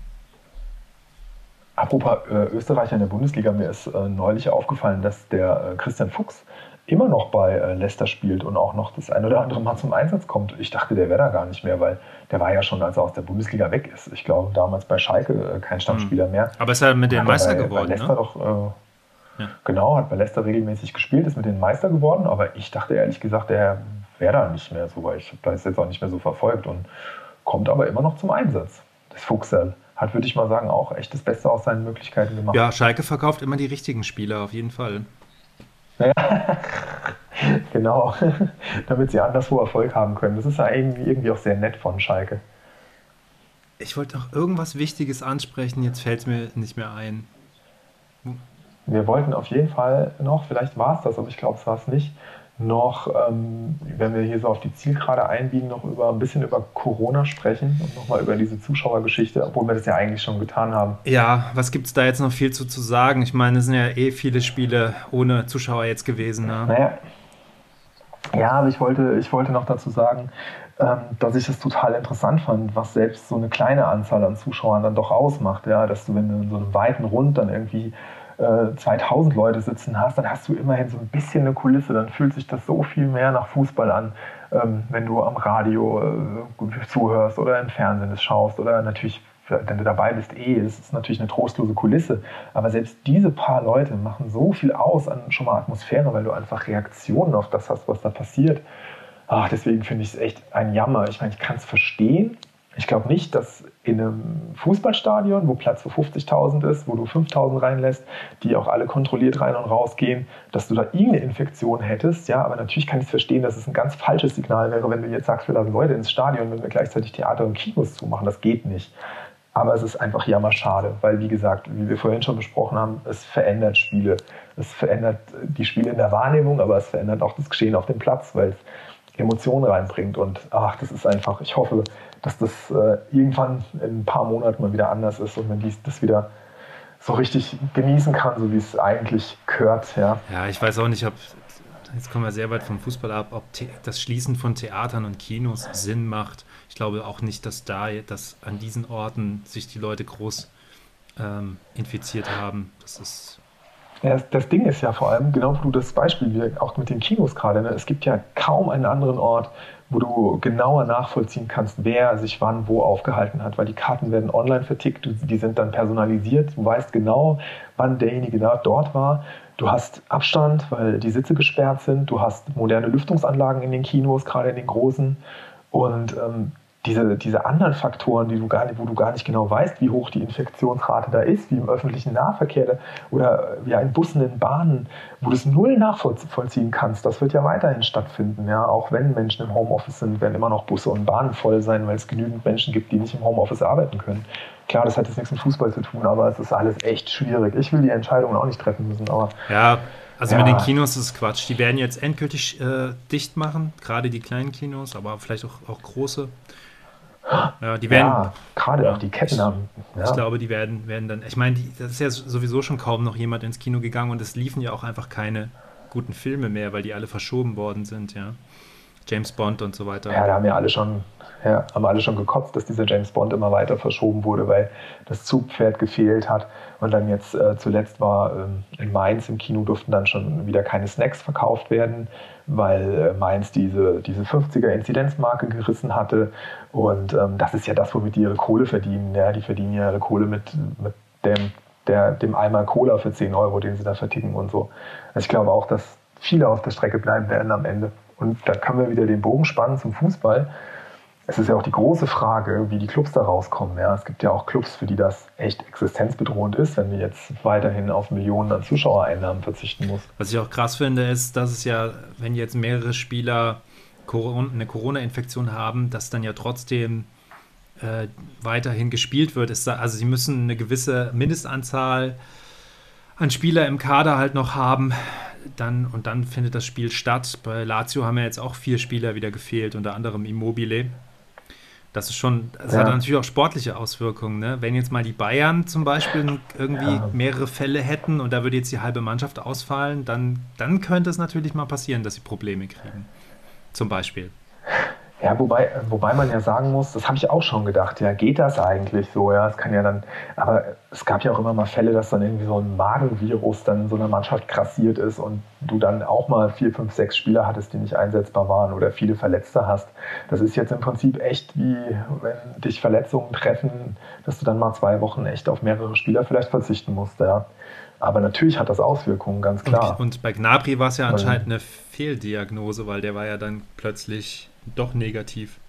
Apropos äh, Österreicher in der Bundesliga, mir ist äh, neulich aufgefallen, dass der äh, Christian Fuchs immer noch bei äh, Leicester spielt und auch noch das ein oder andere Mal zum Einsatz kommt. Ich dachte, der wäre da gar nicht mehr, weil der war ja schon, als er aus der Bundesliga weg ist. Ich glaube, damals bei Schalke äh, kein Stammspieler mhm. mehr. Aber ist er mit dem Meister bei, geworden, bei Leicester ne? Doch, äh, ja. Genau, hat bei Leicester regelmäßig gespielt, ist mit den Meister geworden, aber ich dachte ehrlich gesagt, der wäre da nicht mehr so, weil ich habe das jetzt auch nicht mehr so verfolgt und kommt aber immer noch zum Einsatz. Das Fuchsel hat, würde ich mal sagen, auch echt das Beste aus seinen Möglichkeiten gemacht. Ja, Schalke verkauft immer die richtigen Spieler, auf jeden Fall. Ja, genau, damit sie anderswo Erfolg haben können. Das ist ja irgendwie, irgendwie auch sehr nett von Schalke. Ich wollte noch irgendwas Wichtiges ansprechen, jetzt fällt es mir nicht mehr ein. Wir wollten auf jeden Fall noch, vielleicht war es das, aber ich glaube, es war es nicht, noch, ähm, wenn wir hier so auf die Zielgerade einbiegen, noch über ein bisschen über Corona sprechen und nochmal über diese Zuschauergeschichte, obwohl wir das ja eigentlich schon getan haben. Ja, was gibt es da jetzt noch viel zu, zu sagen? Ich meine, es sind ja eh viele Spiele ohne Zuschauer jetzt gewesen. Ne? Naja. Ja, aber ich wollte, ich wollte noch dazu sagen, ähm, dass ich es total interessant fand, was selbst so eine kleine Anzahl an Zuschauern dann doch ausmacht. Ja, dass du, wenn du in so einem weiten Rund dann irgendwie 2000 äh, Leute sitzen hast, dann hast du immerhin so ein bisschen eine Kulisse. Dann fühlt sich das so viel mehr nach Fußball an, ähm, wenn du am Radio äh, zuhörst oder im Fernsehen es schaust oder natürlich, wenn du dabei bist, eh, es ist natürlich eine trostlose Kulisse. Aber selbst diese paar Leute machen so viel aus an schon mal Atmosphäre, weil du einfach Reaktionen auf das hast, was da passiert. Ach, deswegen finde ich es echt ein Jammer. Ich meine, ich kann es verstehen, ich glaube nicht, dass in einem Fußballstadion, wo Platz für 50.000 ist, wo du 5.000 reinlässt, die auch alle kontrolliert rein und rausgehen, dass du da irgendeine Infektion hättest. Ja, aber natürlich kann ich verstehen, dass es ein ganz falsches Signal wäre, wenn du jetzt sagst, wir lassen Leute ins Stadion, wenn wir gleichzeitig Theater und Kinos zumachen. Das geht nicht. Aber es ist einfach jammer schade, weil, wie gesagt, wie wir vorhin schon besprochen haben, es verändert Spiele. Es verändert die Spiele in der Wahrnehmung, aber es verändert auch das Geschehen auf dem Platz, weil es Emotionen reinbringt. Und ach, das ist einfach, ich hoffe, dass das äh, irgendwann in ein paar Monaten mal wieder anders ist und man dies, das wieder so richtig genießen kann, so wie es eigentlich gehört. Ja, ja ich weiß auch nicht, ob, jetzt kommen wir sehr weit vom Fußball ab, ob das Schließen von Theatern und Kinos Sinn macht. Ich glaube auch nicht, dass da, dass an diesen Orten sich die Leute groß ähm, infiziert haben. Das ist ja, das Ding ist ja vor allem, genau wo du das Beispiel, auch mit den Kinos gerade, ne, es gibt ja kaum einen anderen Ort, wo du genauer nachvollziehen kannst, wer sich wann wo aufgehalten hat, weil die Karten werden online vertickt, die sind dann personalisiert, du weißt genau, wann derjenige da, dort war. Du hast Abstand, weil die Sitze gesperrt sind, du hast moderne Lüftungsanlagen in den Kinos, gerade in den großen. Und ähm, diese, diese anderen Faktoren, die du gar nicht, wo du gar nicht genau weißt, wie hoch die Infektionsrate da ist, wie im öffentlichen Nahverkehr oder ja, in Bussen, in Bahnen, wo du es null nachvollziehen kannst, das wird ja weiterhin stattfinden. Ja? Auch wenn Menschen im Homeoffice sind, werden immer noch Busse und Bahnen voll sein, weil es genügend Menschen gibt, die nicht im Homeoffice arbeiten können. Klar, das hat jetzt nichts mit Fußball zu tun, aber es ist alles echt schwierig. Ich will die Entscheidungen auch nicht treffen müssen, aber. Ja, also ja. mit den Kinos ist Quatsch. Die werden jetzt endgültig äh, dicht machen, gerade die kleinen Kinos, aber vielleicht auch, auch große. Ja, die werden. Ja, gerade auch die Ketten haben. Ja. Ich glaube, die werden, werden dann. Ich meine, das ist ja sowieso schon kaum noch jemand ins Kino gegangen und es liefen ja auch einfach keine guten Filme mehr, weil die alle verschoben worden sind, ja. James Bond und so weiter. Ja, da haben ja alle schon, ja, haben alle schon gekotzt, dass dieser James Bond immer weiter verschoben wurde, weil das Zugpferd gefehlt hat. Und dann jetzt äh, zuletzt war ähm, in Mainz im Kino durften dann schon wieder keine Snacks verkauft werden, weil äh, Mainz diese, diese 50er-Inzidenzmarke gerissen hatte. Und ähm, das ist ja das, womit die ihre Kohle verdienen. Ja? Die verdienen ja ihre Kohle mit, mit dem, der, dem Eimer Cola für 10 Euro, den sie da verticken und so. Also ich glaube auch, dass viele auf der Strecke bleiben werden am Ende. Und da können wir wieder den Bogen spannen zum Fußball. Es ist ja auch die große Frage, wie die Clubs da rauskommen. Ja, es gibt ja auch Clubs, für die das echt existenzbedrohend ist, wenn wir jetzt weiterhin auf Millionen an Zuschauereinnahmen verzichten muss. Was ich auch krass finde, ist, dass es ja, wenn jetzt mehrere Spieler eine Corona-Infektion haben, dass dann ja trotzdem äh, weiterhin gespielt wird. Es, also sie müssen eine gewisse Mindestanzahl an Spieler im Kader halt noch haben. Dann, und dann findet das Spiel statt. Bei Lazio haben ja jetzt auch vier Spieler wieder gefehlt, unter anderem Immobile. Das ist schon, das ja. hat natürlich auch sportliche Auswirkungen. Ne? Wenn jetzt mal die Bayern zum Beispiel irgendwie ja. mehrere Fälle hätten und da würde jetzt die halbe Mannschaft ausfallen, dann, dann könnte es natürlich mal passieren, dass sie Probleme kriegen. Zum Beispiel. Ja, wobei, wobei man ja sagen muss, das habe ich auch schon gedacht, ja, geht das eigentlich so? Ja, es kann ja dann, aber es gab ja auch immer mal Fälle, dass dann irgendwie so ein Magenvirus dann in so einer Mannschaft krassiert ist und du dann auch mal vier, fünf, sechs Spieler hattest, die nicht einsetzbar waren oder viele Verletzte hast. Das ist jetzt im Prinzip echt wie, wenn dich Verletzungen treffen, dass du dann mal zwei Wochen echt auf mehrere Spieler vielleicht verzichten musst, ja. Aber natürlich hat das Auswirkungen, ganz klar. Und, und bei Gnabry war es ja anscheinend eine Fehldiagnose, weil der war ja dann plötzlich doch negativ.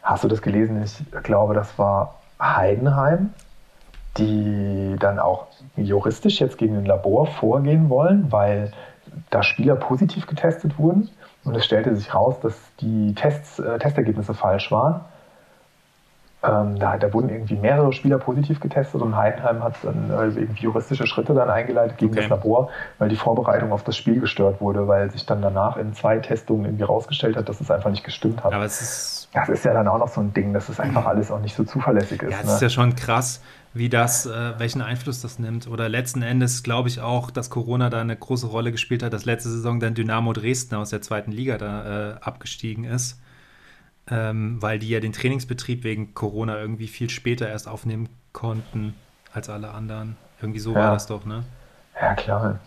Hast du das gelesen? Ich glaube, das war Heidenheim, die dann auch juristisch jetzt gegen ein Labor vorgehen wollen, weil da Spieler positiv getestet wurden. Und es stellte sich raus, dass die Tests, äh, Testergebnisse falsch waren. Ähm, da, da, wurden irgendwie mehrere Spieler positiv getestet und Heidenheim hat dann äh, irgendwie juristische Schritte dann eingeleitet gegen okay. das Labor, weil die Vorbereitung auf das Spiel gestört wurde, weil sich dann danach in zwei Testungen irgendwie rausgestellt hat, dass es einfach nicht gestimmt hat. Aber es ist das ist ja dann auch noch so ein Ding, dass es einfach alles auch nicht so zuverlässig ist. Ja, das ne? ist ja schon krass, wie das, äh, welchen Einfluss das nimmt. Oder letzten Endes glaube ich auch, dass Corona da eine große Rolle gespielt hat, dass letzte Saison dann Dynamo Dresden aus der zweiten Liga da äh, abgestiegen ist ähm, weil die ja den Trainingsbetrieb wegen Corona irgendwie viel später erst aufnehmen konnten als alle anderen. Irgendwie so ja. war das doch, ne? Ja, klar.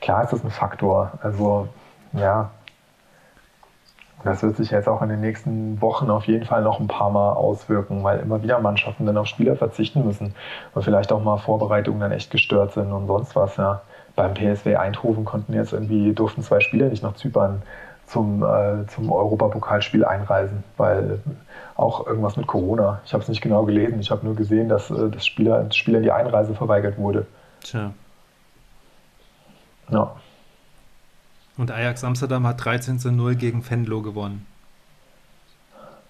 Klar ist das ein Faktor. Also, ja. Das wird sich jetzt auch in den nächsten Wochen auf jeden Fall noch ein paar Mal auswirken, weil immer wieder Mannschaften dann auf Spieler verzichten müssen und vielleicht auch mal Vorbereitungen dann echt gestört sind und sonst was, ja. Beim PSW Eindhoven konnten jetzt irgendwie, durften zwei Spieler nicht nach Zypern zum, äh, zum Europapokalspiel einreisen, weil auch irgendwas mit Corona. Ich habe es nicht genau gelesen, ich habe nur gesehen, dass äh, das Spieler, das Spieler die Einreise verweigert wurde. Tja. Ja. Und Ajax Amsterdam hat 13 zu 0 gegen Venlo gewonnen.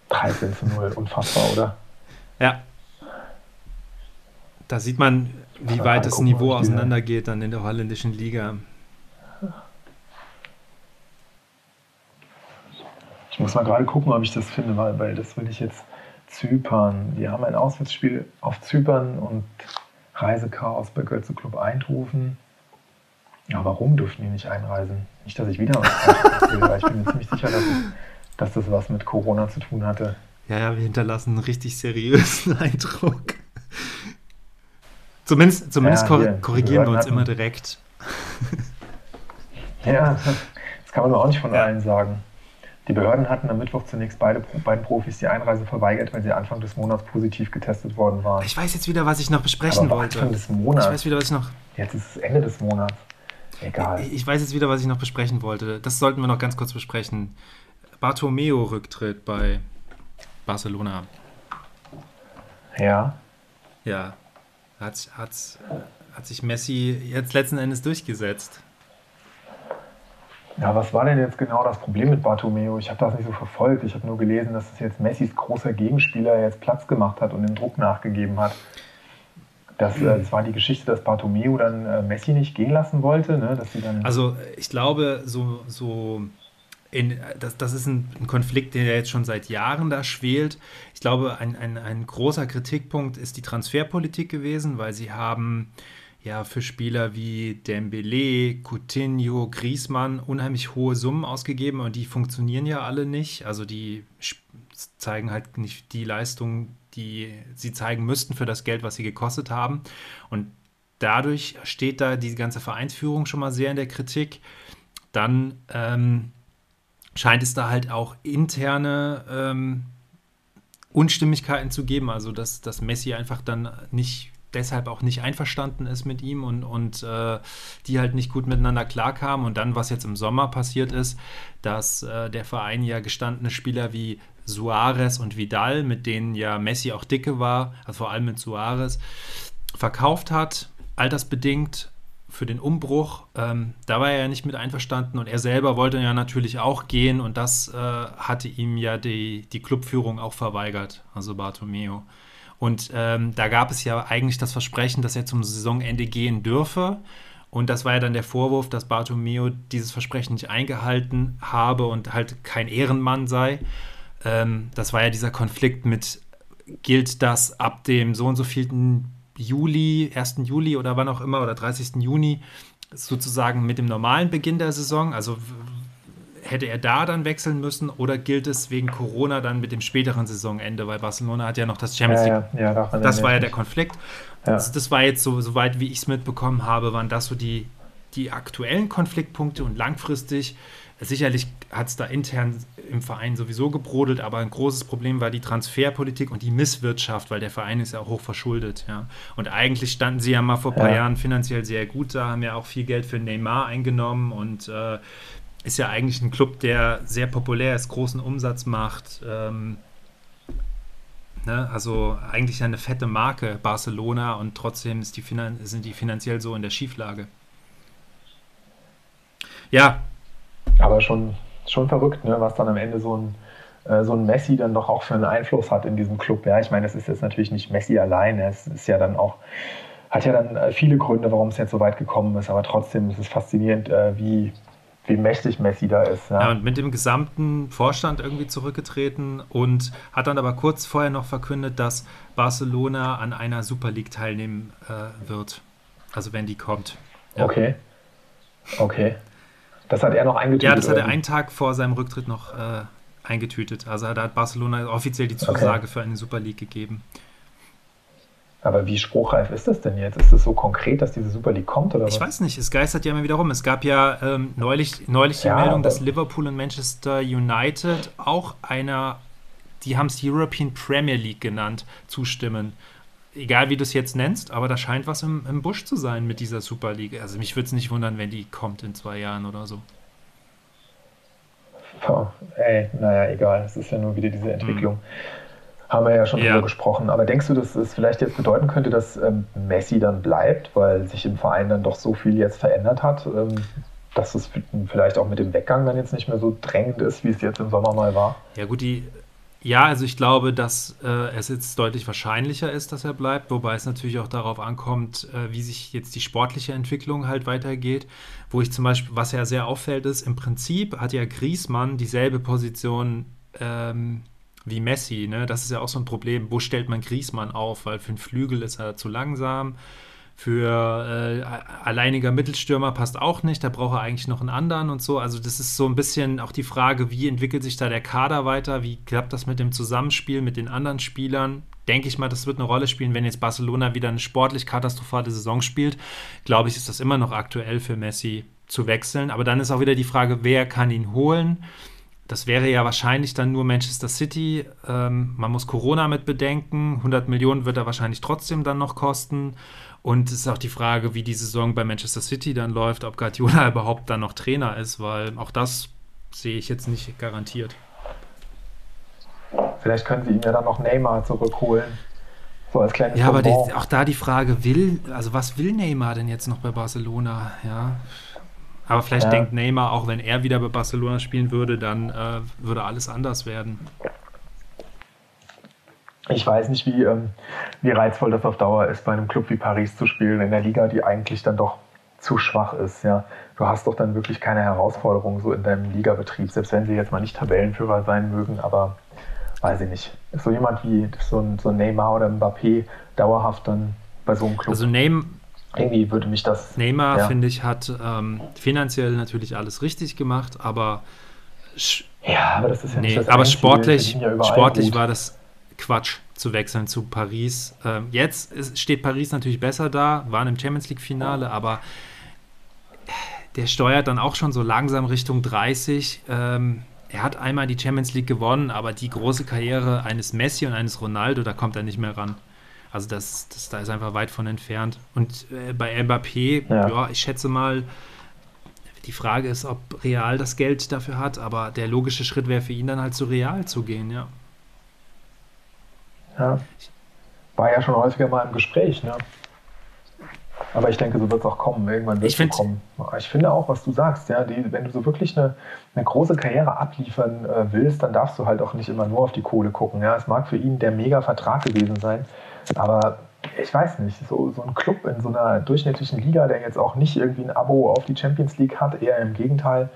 13 zu 0, unfassbar, oder? Ja. Da sieht man, wie weit das Niveau auseinandergeht dann in der holländischen Liga. Muss mal gerade gucken, ob ich das finde, weil, weil das will ich jetzt Zypern. Wir haben ein Auswärtsspiel auf Zypern und Reisechaos bei Götze Club Eindhoven. Ja, warum dürfen die nicht einreisen? Nicht, dass ich wieder was erzähle, weil ich bin mir ziemlich sicher, dass, es, dass das was mit Corona zu tun hatte. Ja, ja, wir hinterlassen einen richtig seriösen Eindruck. Zumindest, zumindest ja, hier, korrigieren wir uns hatten. immer direkt. Ja, das kann man doch auch nicht von ja. allen sagen. Die Behörden hatten am Mittwoch zunächst beide, beiden Profis die Einreise verweigert, weil sie Anfang des Monats positiv getestet worden waren. Ich weiß jetzt wieder, was ich noch besprechen Aber wollte. Anfang des Monats. Ich weiß wieder, was ich noch. Jetzt ist es Ende des Monats. Egal. Ich, ich weiß jetzt wieder, was ich noch besprechen wollte. Das sollten wir noch ganz kurz besprechen. Bartomeo-Rücktritt bei Barcelona. Ja. Ja. Hat, hat, hat sich Messi jetzt letzten Endes durchgesetzt. Ja, was war denn jetzt genau das Problem mit Bartomeo? Ich habe das nicht so verfolgt. Ich habe nur gelesen, dass es jetzt Messis großer Gegenspieler jetzt Platz gemacht hat und dem Druck nachgegeben hat. Das, äh, das war die Geschichte, dass Bartomeo dann äh, Messi nicht gehen lassen wollte. Ne? Dass sie dann also ich glaube, so, so in, das, das ist ein, ein, Konflikt, der jetzt schon seit Jahren da schwelt. Ich glaube, ein, ein, ein großer Kritikpunkt ist die Transferpolitik gewesen, weil sie haben ja für Spieler wie Dembele, Coutinho, Griezmann unheimlich hohe Summen ausgegeben und die funktionieren ja alle nicht. Also die zeigen halt nicht die Leistung, die sie zeigen müssten für das Geld, was sie gekostet haben. Und dadurch steht da die ganze Vereinsführung schon mal sehr in der Kritik. Dann ähm, scheint es da halt auch interne ähm, Unstimmigkeiten zu geben, also dass, dass Messi einfach dann nicht deshalb auch nicht einverstanden ist mit ihm und, und äh, die halt nicht gut miteinander klarkamen. Und dann, was jetzt im Sommer passiert ist, dass äh, der Verein ja gestandene Spieler wie Suarez und Vidal, mit denen ja Messi auch dicke war, also vor allem mit Suarez, verkauft hat, altersbedingt für den Umbruch. Ähm, da war er ja nicht mit einverstanden und er selber wollte ja natürlich auch gehen und das äh, hatte ihm ja die, die Clubführung auch verweigert, also Bartomeo. Und ähm, da gab es ja eigentlich das Versprechen, dass er zum Saisonende gehen dürfe. Und das war ja dann der Vorwurf, dass Bartomeo dieses Versprechen nicht eingehalten habe und halt kein Ehrenmann sei. Ähm, das war ja dieser Konflikt mit, gilt das ab dem so und so vielten Juli, 1. Juli oder wann auch immer, oder 30. Juni, sozusagen mit dem normalen Beginn der Saison? Also hätte er da dann wechseln müssen oder gilt es wegen Corona dann mit dem späteren Saisonende? Weil Barcelona hat ja noch das Champions League. Ja, ja, das war ja der Konflikt. Das, das, war jetzt so, soweit wie ich es mitbekommen habe, waren das so die, die aktuellen Konfliktpunkte und langfristig. Sicherlich hat es da intern im Verein sowieso gebrodelt, aber ein großes Problem war die Transferpolitik und die Misswirtschaft, weil der Verein ist ja auch hoch verschuldet. Ja. Und eigentlich standen sie ja mal vor ein paar ja. Jahren finanziell sehr gut da, haben ja auch viel Geld für Neymar eingenommen und äh, ist ja eigentlich ein Club, der sehr populär ist, großen Umsatz macht. Ähm, ne? Also eigentlich eine fette Marke, Barcelona, und trotzdem die sind die finanziell so in der Schieflage. Ja. Aber schon, schon verrückt, ne? was dann am Ende so ein, äh, so ein Messi dann doch auch für einen Einfluss hat in diesem Club. Ja, ich meine, es ist jetzt natürlich nicht Messi alleine, es ist ja dann auch hat ja dann äh, viele Gründe, warum es jetzt so weit gekommen ist, aber trotzdem ist es faszinierend, äh, wie, wie mächtig Messi da ist. Ja. ja. und mit dem gesamten Vorstand irgendwie zurückgetreten und hat dann aber kurz vorher noch verkündet, dass Barcelona an einer Super League teilnehmen äh, wird. Also wenn die kommt. Ja. Okay. Okay. Das hat er noch eingetütet? Ja, das hat er einen Tag vor seinem Rücktritt noch äh, eingetütet. Also da hat Barcelona offiziell die Zusage okay. für eine Super League gegeben. Aber wie spruchreif ist das denn jetzt? Ist es so konkret, dass diese Super League kommt? Oder ich was? weiß nicht, es geistert ja immer wieder rum. Es gab ja ähm, neulich, neulich die ja, Meldung, dass Liverpool und Manchester United auch einer, die haben es European Premier League genannt, zustimmen. Egal wie du es jetzt nennst, aber da scheint was im, im Busch zu sein mit dieser Super League. Also mich würde es nicht wundern, wenn die kommt in zwei Jahren oder so. Oh, ey, naja, egal. Es ist ja nur wieder diese Entwicklung. Mhm haben wir ja schon ja. drüber gesprochen. Aber denkst du, dass es vielleicht jetzt bedeuten könnte, dass ähm, Messi dann bleibt, weil sich im Verein dann doch so viel jetzt verändert hat, ähm, dass es vielleicht auch mit dem Weggang dann jetzt nicht mehr so drängend ist, wie es jetzt im Sommer mal war? Ja, gut, die. Ja, also ich glaube, dass äh, es jetzt deutlich wahrscheinlicher ist, dass er bleibt, wobei es natürlich auch darauf ankommt, äh, wie sich jetzt die sportliche Entwicklung halt weitergeht. Wo ich zum Beispiel, was ja sehr auffällt, ist, im Prinzip hat ja Griesmann dieselbe Position ähm, wie Messi, ne? Das ist ja auch so ein Problem. Wo stellt man Griesmann auf? Weil für einen Flügel ist er zu langsam. Für äh, alleiniger Mittelstürmer passt auch nicht. Da braucht er eigentlich noch einen anderen und so. Also, das ist so ein bisschen auch die Frage, wie entwickelt sich da der Kader weiter? Wie klappt das mit dem Zusammenspiel mit den anderen Spielern? Denke ich mal, das wird eine Rolle spielen, wenn jetzt Barcelona wieder eine sportlich katastrophale Saison spielt. Glaube ich, ist das immer noch aktuell für Messi zu wechseln. Aber dann ist auch wieder die Frage, wer kann ihn holen? Das wäre ja wahrscheinlich dann nur Manchester City. Ähm, man muss Corona mit bedenken. 100 Millionen wird er wahrscheinlich trotzdem dann noch kosten. Und es ist auch die Frage, wie die Saison bei Manchester City dann läuft, ob Guardiola überhaupt dann noch Trainer ist, weil auch das sehe ich jetzt nicht garantiert. Vielleicht können sie ihn ja dann noch Neymar zurückholen. So als kleines Ja, aber die, auch da die Frage, will, also was will Neymar denn jetzt noch bei Barcelona? Ja, aber vielleicht ja. denkt Neymar, auch wenn er wieder bei Barcelona spielen würde, dann äh, würde alles anders werden. Ich weiß nicht, wie, ähm, wie reizvoll das auf Dauer ist, bei einem Club wie Paris zu spielen, in der Liga, die eigentlich dann doch zu schwach ist. Ja. Du hast doch dann wirklich keine Herausforderung so in deinem Ligabetrieb, selbst wenn sie jetzt mal nicht Tabellenführer sein mögen, aber weiß ich nicht. Ist so jemand wie so ein, so ein Neymar oder Mbappé dauerhaft dann bei so einem Club? Also Neymar irgendwie würde mich das. Neymar, ja. finde ich, hat ähm, finanziell natürlich alles richtig gemacht, aber. Ja, aber das ist ja nee, nicht das Aber sportlich, ja sportlich war das Quatsch zu wechseln zu Paris. Ähm, jetzt ist, steht Paris natürlich besser da, waren im Champions League-Finale, aber der steuert dann auch schon so langsam Richtung 30. Ähm, er hat einmal die Champions League gewonnen, aber die große Karriere eines Messi und eines Ronaldo, da kommt er nicht mehr ran. Also das, das da ist einfach weit von entfernt. Und äh, bei Mbappé, ja. ja, ich schätze mal, die Frage ist, ob Real das Geld dafür hat, aber der logische Schritt wäre für ihn dann halt zu Real zu gehen, ja. Ja. War ja schon häufiger mal im Gespräch, ne? Aber ich denke, so wird es auch kommen. Irgendwann wird es kommen. Ich finde auch, was du sagst, ja, die, wenn du so wirklich eine, eine große Karriere abliefern äh, willst, dann darfst du halt auch nicht immer nur auf die Kohle gucken. Ja, es mag für ihn der Mega-Vertrag gewesen sein, aber ich weiß nicht, so, so ein Club in so einer durchschnittlichen Liga, der jetzt auch nicht irgendwie ein Abo auf die Champions League hat, eher im Gegenteil.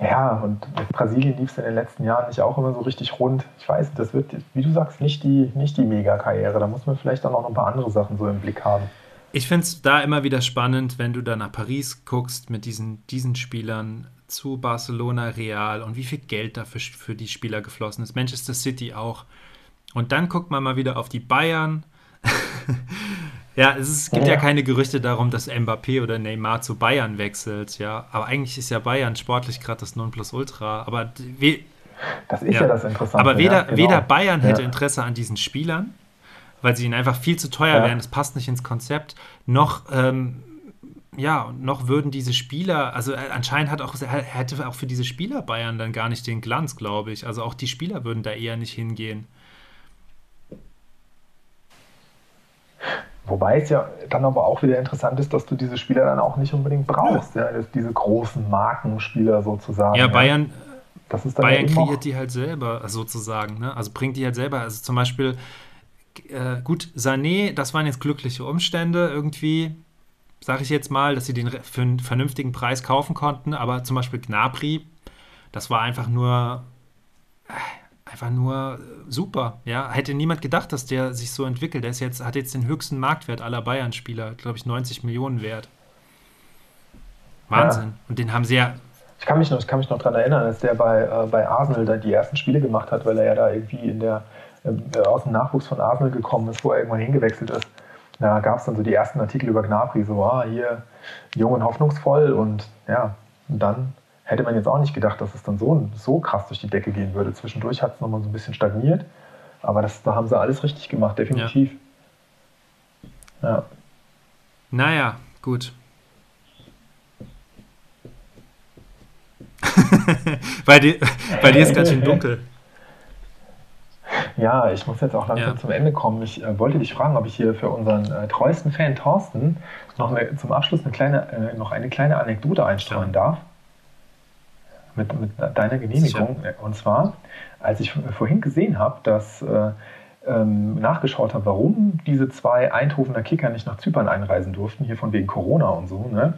Ja, und mit Brasilien lief es in den letzten Jahren nicht auch immer so richtig rund. Ich weiß, das wird, wie du sagst, nicht die, nicht die Mega-Karriere. Da muss man vielleicht dann auch noch ein paar andere Sachen so im Blick haben. Ich finde es da immer wieder spannend, wenn du da nach Paris guckst mit diesen, diesen Spielern zu Barcelona, Real und wie viel Geld dafür für die Spieler geflossen ist. Manchester City auch. Und dann guckt man mal wieder auf die Bayern ja, es, ist, gibt ja. ja. keine Gerüchte darum, dass Mbappé oder Neymar zu Bayern wechselt, ja. Aber eigentlich ist ja Bayern sportlich gerade das Nonplusultra. Aber we, das ist ja, ja das Interessante. Aber weder, ja, genau. weder Bayern hätte Interesse an diesen Spielern, weil sie ihnen einfach viel zu teuer wären, das passt nicht ins Konzept, noch ähm, ja, noch würden diese Spieler, also äh, anscheinend hat auch, hätte auch für diese Spieler Bayern dann gar nicht den Glanz, glaube ich. Also auch die Spieler würden da eher nicht hingehen. Wobei es ja dann aber auch wieder interessant ist, dass du diese Spieler dann auch nicht unbedingt brauchst, ja. Ja, diese großen Markenspieler sozusagen. Ja, Bayern, Bayern kreiert die halt selber sozusagen, ne? also bringt die halt selber. Also zum Beispiel, äh, gut, Sané, das waren jetzt glückliche Umstände irgendwie, sage ich jetzt mal, dass sie den für einen vernünftigen Preis kaufen konnten, aber zum Beispiel Gnabry, das war einfach nur äh, einfach nur äh, super. Ja, hätte niemand gedacht, dass der sich so entwickelt. Der ist jetzt, hat jetzt den höchsten Marktwert aller Bayern-Spieler, glaube ich, 90 Millionen wert. Wahnsinn. Ja. Und den haben sie ja. Ich kann mich noch, ich kann mich noch daran erinnern, als der bei, äh, bei Arsenal da die ersten Spiele gemacht hat, weil er ja da irgendwie in der, äh, aus dem Nachwuchs von Arsenal gekommen ist, wo er irgendwann hingewechselt ist. Da gab es dann so die ersten Artikel über Gnabry, so, ah, hier jung und hoffnungsvoll und ja, und dann hätte man jetzt auch nicht gedacht, dass es dann so, so krass durch die Decke gehen würde. Zwischendurch hat es nochmal so ein bisschen stagniert, aber das, da haben sie alles richtig gemacht, definitiv. Ja. ja. Naja, gut. bei, dir, bei dir ist ganz schön dunkel. Ja, ich muss jetzt auch langsam ja. zum Ende kommen. Ich äh, wollte dich fragen, ob ich hier für unseren äh, treuesten Fan Thorsten noch eine, zum Abschluss eine kleine, äh, noch eine kleine Anekdote einstreuen ja. darf mit, mit deiner Genehmigung. Sicher. Und zwar, als ich vorhin gesehen habe, dass äh, ähm, nachgeschaut habe, warum diese zwei Eindhovener Kicker nicht nach Zypern einreisen durften, hier von wegen Corona und so, ne?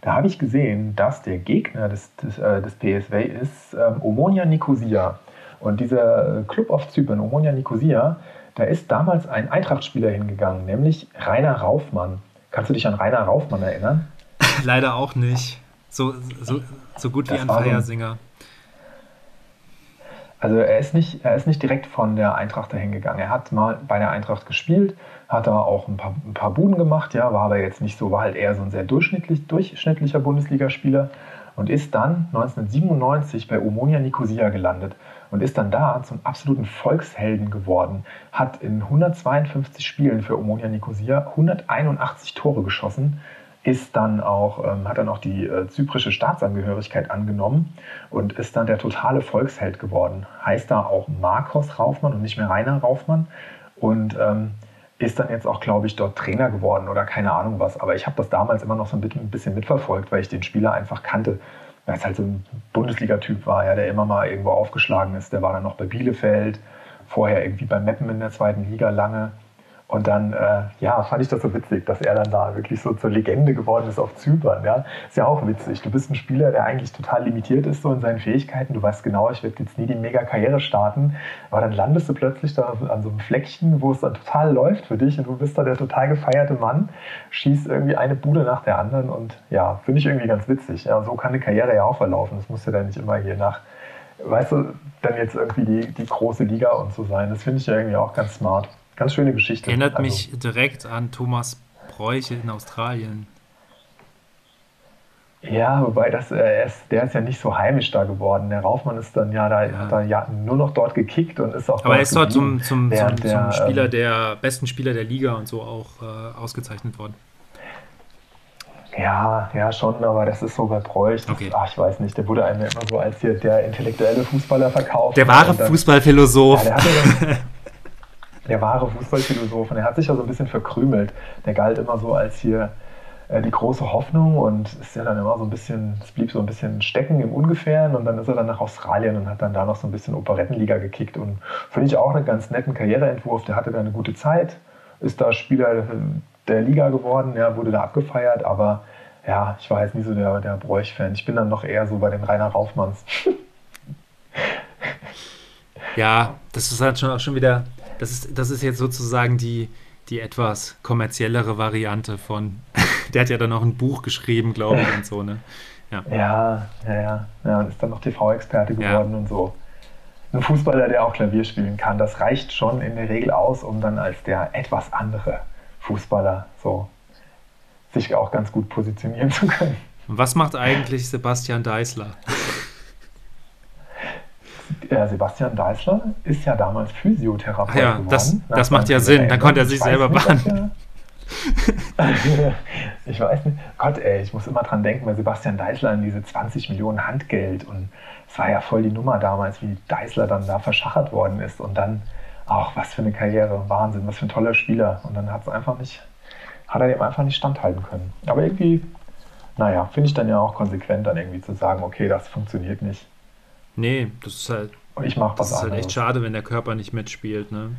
da habe ich gesehen, dass der Gegner des, des, äh, des PSW ist ähm, Omonia Nicosia. Und dieser Club auf Zypern, Omonia Nicosia, da ist damals ein Eintrachtspieler hingegangen, nämlich Rainer Raufmann. Kannst du dich an Rainer Raufmann erinnern? Leider auch nicht. So, so, so gut wie ein Feiersinger. Also er ist, nicht, er ist nicht direkt von der Eintracht dahin gegangen. Er hat mal bei der Eintracht gespielt, hat da auch ein paar, ein paar Buden gemacht, ja, war aber jetzt nicht so, war halt eher so ein sehr durchschnittlich, durchschnittlicher Bundesligaspieler und ist dann 1997 bei Omonia Nicosia gelandet und ist dann da zum absoluten Volkshelden geworden. Hat in 152 Spielen für Omonia Nicosia 181 Tore geschossen, ist dann auch, ähm, hat dann auch die äh, zyprische Staatsangehörigkeit angenommen und ist dann der totale Volksheld geworden. Heißt da auch Marcos Raufmann und nicht mehr Rainer Raufmann und ähm, ist dann jetzt auch, glaube ich, dort Trainer geworden oder keine Ahnung was. Aber ich habe das damals immer noch so ein bisschen mitverfolgt, weil ich den Spieler einfach kannte. Weil es halt so ein Bundesliga-Typ war, ja, der immer mal irgendwo aufgeschlagen ist. Der war dann noch bei Bielefeld, vorher irgendwie bei Meppen in der zweiten Liga lange und dann, äh, ja, fand ich das so witzig, dass er dann da wirklich so zur Legende geworden ist auf Zypern. Ja? Ist ja auch witzig. Du bist ein Spieler, der eigentlich total limitiert ist so in seinen Fähigkeiten. Du weißt genau, ich werde jetzt nie die Mega-Karriere starten. Aber dann landest du plötzlich da an so einem Fleckchen, wo es dann total läuft für dich und du bist da der total gefeierte Mann, schießt irgendwie eine Bude nach der anderen und ja, finde ich irgendwie ganz witzig. Ja, so kann eine Karriere ja auch verlaufen. Das muss ja dann nicht immer hier nach, weißt du, dann jetzt irgendwie die, die große Liga und so sein. Das finde ich ja irgendwie auch ganz smart. Ganz schöne Geschichte. Erinnert also, mich direkt an Thomas Bräuche in Australien. Ja, wobei das, äh, ist, der ist ja nicht so heimisch da geworden. Der Raufmann ist dann ja da, ja. hat da ja nur noch dort gekickt und ist auch. Aber er ist dort zum, zum, zum, zum, Spieler ähm, der besten Spieler der Liga und so auch äh, ausgezeichnet worden. Ja, ja, schon, aber das ist so bei Bräuch. Okay. Ach, ich weiß nicht, der wurde einem immer so als hier der intellektuelle Fußballer verkauft. Der wahre dann, Fußballphilosoph. Ja, der, der wahre Fußballphilosoph. Und er hat sich ja so ein bisschen verkrümelt. Der galt immer so als hier äh, die große Hoffnung und ist ja dann immer so ein bisschen, es blieb so ein bisschen stecken im Ungefähren und dann ist er dann nach Australien und hat dann da noch so ein bisschen Operettenliga gekickt und finde ich auch einen ganz netten Karriereentwurf. Der hatte da eine gute Zeit, ist da Spieler der Liga geworden, ja, wurde da abgefeiert, aber ja, ich war jetzt nie so der, der Bräuch-Fan. Ich bin dann noch eher so bei den Rainer Raufmanns. ja, das ist halt schon auch schon wieder, das ist, das ist jetzt sozusagen die, die etwas kommerziellere Variante von, der hat ja dann auch ein Buch geschrieben, glaube ich, und so, ne? Ja, ja, ja, ja. ja ist dann noch TV-Experte geworden ja. und so. Ein Fußballer, der auch Klavier spielen kann, das reicht schon in der Regel aus, um dann als der etwas andere Fußballer so sich auch ganz gut positionieren zu können. Was macht eigentlich Sebastian Deißler? Ja, Sebastian Deißler ist ja damals Physiotherapeut Ach ja, geworden. Das, das macht ja Sinn, dann konnte er sich selber behandeln. ich weiß nicht. Gott, ey, ich muss immer dran denken, bei Sebastian Deißler an diese 20 Millionen Handgeld und es war ja voll die Nummer damals, wie Deißler dann da verschachert worden ist und dann ach, was für eine Karriere, Wahnsinn, was für ein toller Spieler. Und dann hat es einfach nicht, hat er dem einfach nicht standhalten können. Aber irgendwie, naja, finde ich dann ja auch konsequent, dann irgendwie zu sagen, okay, das funktioniert nicht. Nee, das ist halt. Ich mache was Das ist halt echt schade, wenn der Körper nicht mitspielt, ne?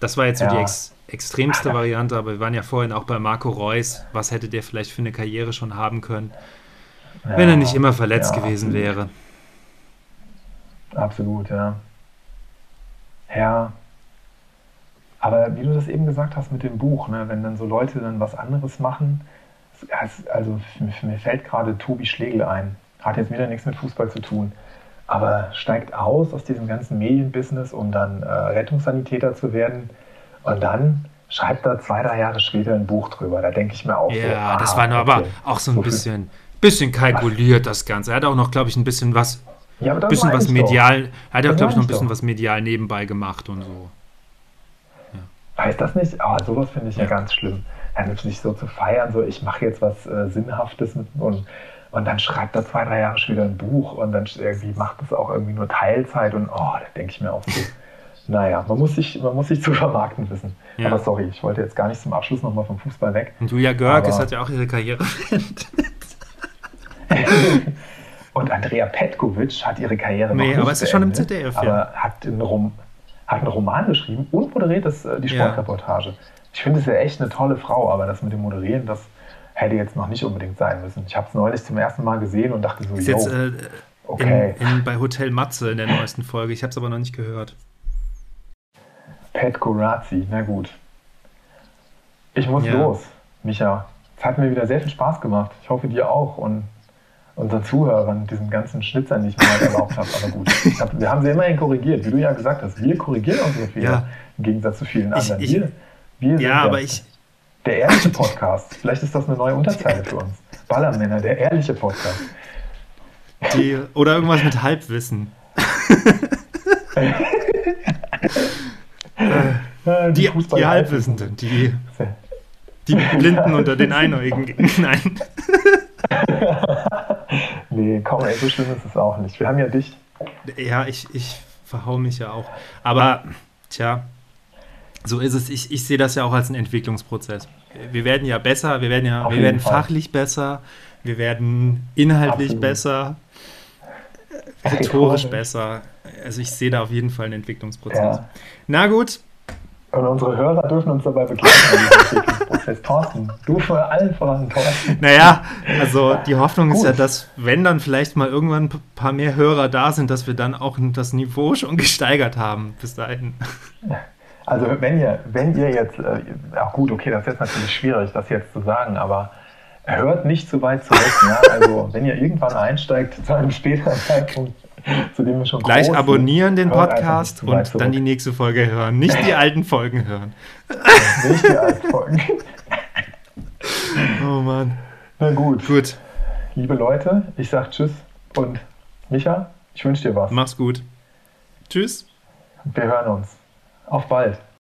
Das war jetzt so ja. die ex extremste Variante, aber wir waren ja vorhin auch bei Marco Reus. Was hätte der vielleicht für eine Karriere schon haben können, ja, wenn er nicht immer verletzt ja, gewesen absolut. wäre? Absolut, ja. Ja. Aber wie du das eben gesagt hast mit dem Buch, ne, wenn dann so Leute dann was anderes machen, also mir fällt gerade Tobi Schlegel ein, hat jetzt wieder nichts mit Fußball zu tun, aber steigt aus aus diesem ganzen Medienbusiness, um dann äh, Rettungssanitäter zu werden und dann schreibt er zwei, drei Jahre später ein Buch drüber. Da denke ich mir auch ja, so. Ja, das war nur okay, aber auch so ein so bisschen, bisschen kalkuliert, was? das Ganze. Er hat auch noch, glaube ich, ein bisschen was ja, aber das bisschen was medial, doch. hat er, glaube ich, noch ein bisschen doch. was medial nebenbei gemacht und so. Ja. Heißt das nicht? Oh, sowas finde ich ja. ja. ganz schlimm. Ja, sich so zu feiern, so ich mache jetzt was äh, Sinnhaftes mit, und, und dann schreibt er zwei, drei Jahre später ein Buch und dann irgendwie macht es auch irgendwie nur Teilzeit und oh, da denke ich mir auch so. Naja, man muss sich, man muss sich zu vermarkten wissen. Ja. Aber sorry, ich wollte jetzt gar nicht zum Abschluss nochmal vom Fußball weg. Und Julia Görges hat ja auch ihre Karriere beendet. Und Andrea Petkovic hat ihre Karriere nee, aber es ist schon im ZDF, aber ja. hat, einen Rom, hat einen Roman geschrieben und moderiert das, äh, die Sportreportage. Ja. Ich finde es ja echt eine tolle Frau, aber das mit dem Moderieren, das hätte jetzt noch nicht unbedingt sein müssen. Ich habe es neulich zum ersten Mal gesehen und dachte so, ist jetzt äh, okay. In, in, bei Hotel Matze in der neuesten Folge. Ich habe es aber noch nicht gehört. Petko Razi, na gut. Ich muss ja. los, Micha. Es hat mir wieder sehr viel Spaß gemacht. Ich hoffe, dir auch. Und unseren Zuhörern diesen ganzen Schnitzern nicht mehr erlaubt habe. Aber gut, hab, wir haben sie immerhin korrigiert, wie du ja gesagt hast. Wir korrigieren unsere Fehler ja. im Gegensatz zu vielen anderen. Ich, wir, ja, aber ich. Der ehrliche Podcast. Vielleicht ist das eine neue Unterzeile für uns. Ballermänner, der ehrliche Podcast. Die, oder irgendwas mit Halbwissen. die, die, die Halbwissenden, die, die Blinden unter den Einäugigen. Nein. nee, komm, ey, so schlimm ist es auch nicht. Wir haben ja dich. Ja, ich, ich verhau mich ja auch. Aber, tja, so ist es. Ich, ich sehe das ja auch als einen Entwicklungsprozess. Wir werden ja besser, wir werden ja, wir werden fachlich besser, wir werden inhaltlich Absolut. besser, rhetorisch besser. Also ich sehe da auf jeden Fall einen Entwicklungsprozess. Ja. Na gut, und unsere Hörer dürfen uns dabei begleiten. Thorsten, du vor allen voran, Thorsten. Naja, also die Hoffnung Gut. ist ja, dass wenn dann vielleicht mal irgendwann ein paar mehr Hörer da sind, dass wir dann auch das Niveau schon gesteigert haben bis dahin. Also wenn ihr, wenn ihr jetzt, äh, ach gut, okay, das ist jetzt natürlich schwierig, das jetzt zu sagen, aber hört nicht zu weit zurück. Ja? Also wenn ihr irgendwann einsteigt zu einem späteren Zeitpunkt, zu dem wir schon Gleich abonnieren den Podcast und dann die nächste Folge hören. Nicht die alten Folgen hören. Nicht die alten Folgen. oh Mann. Na gut. Gut. liebe Leute, ich sage Tschüss und Micha, ich wünsche dir was. Mach's gut. Tschüss. Wir hören uns. Auf bald.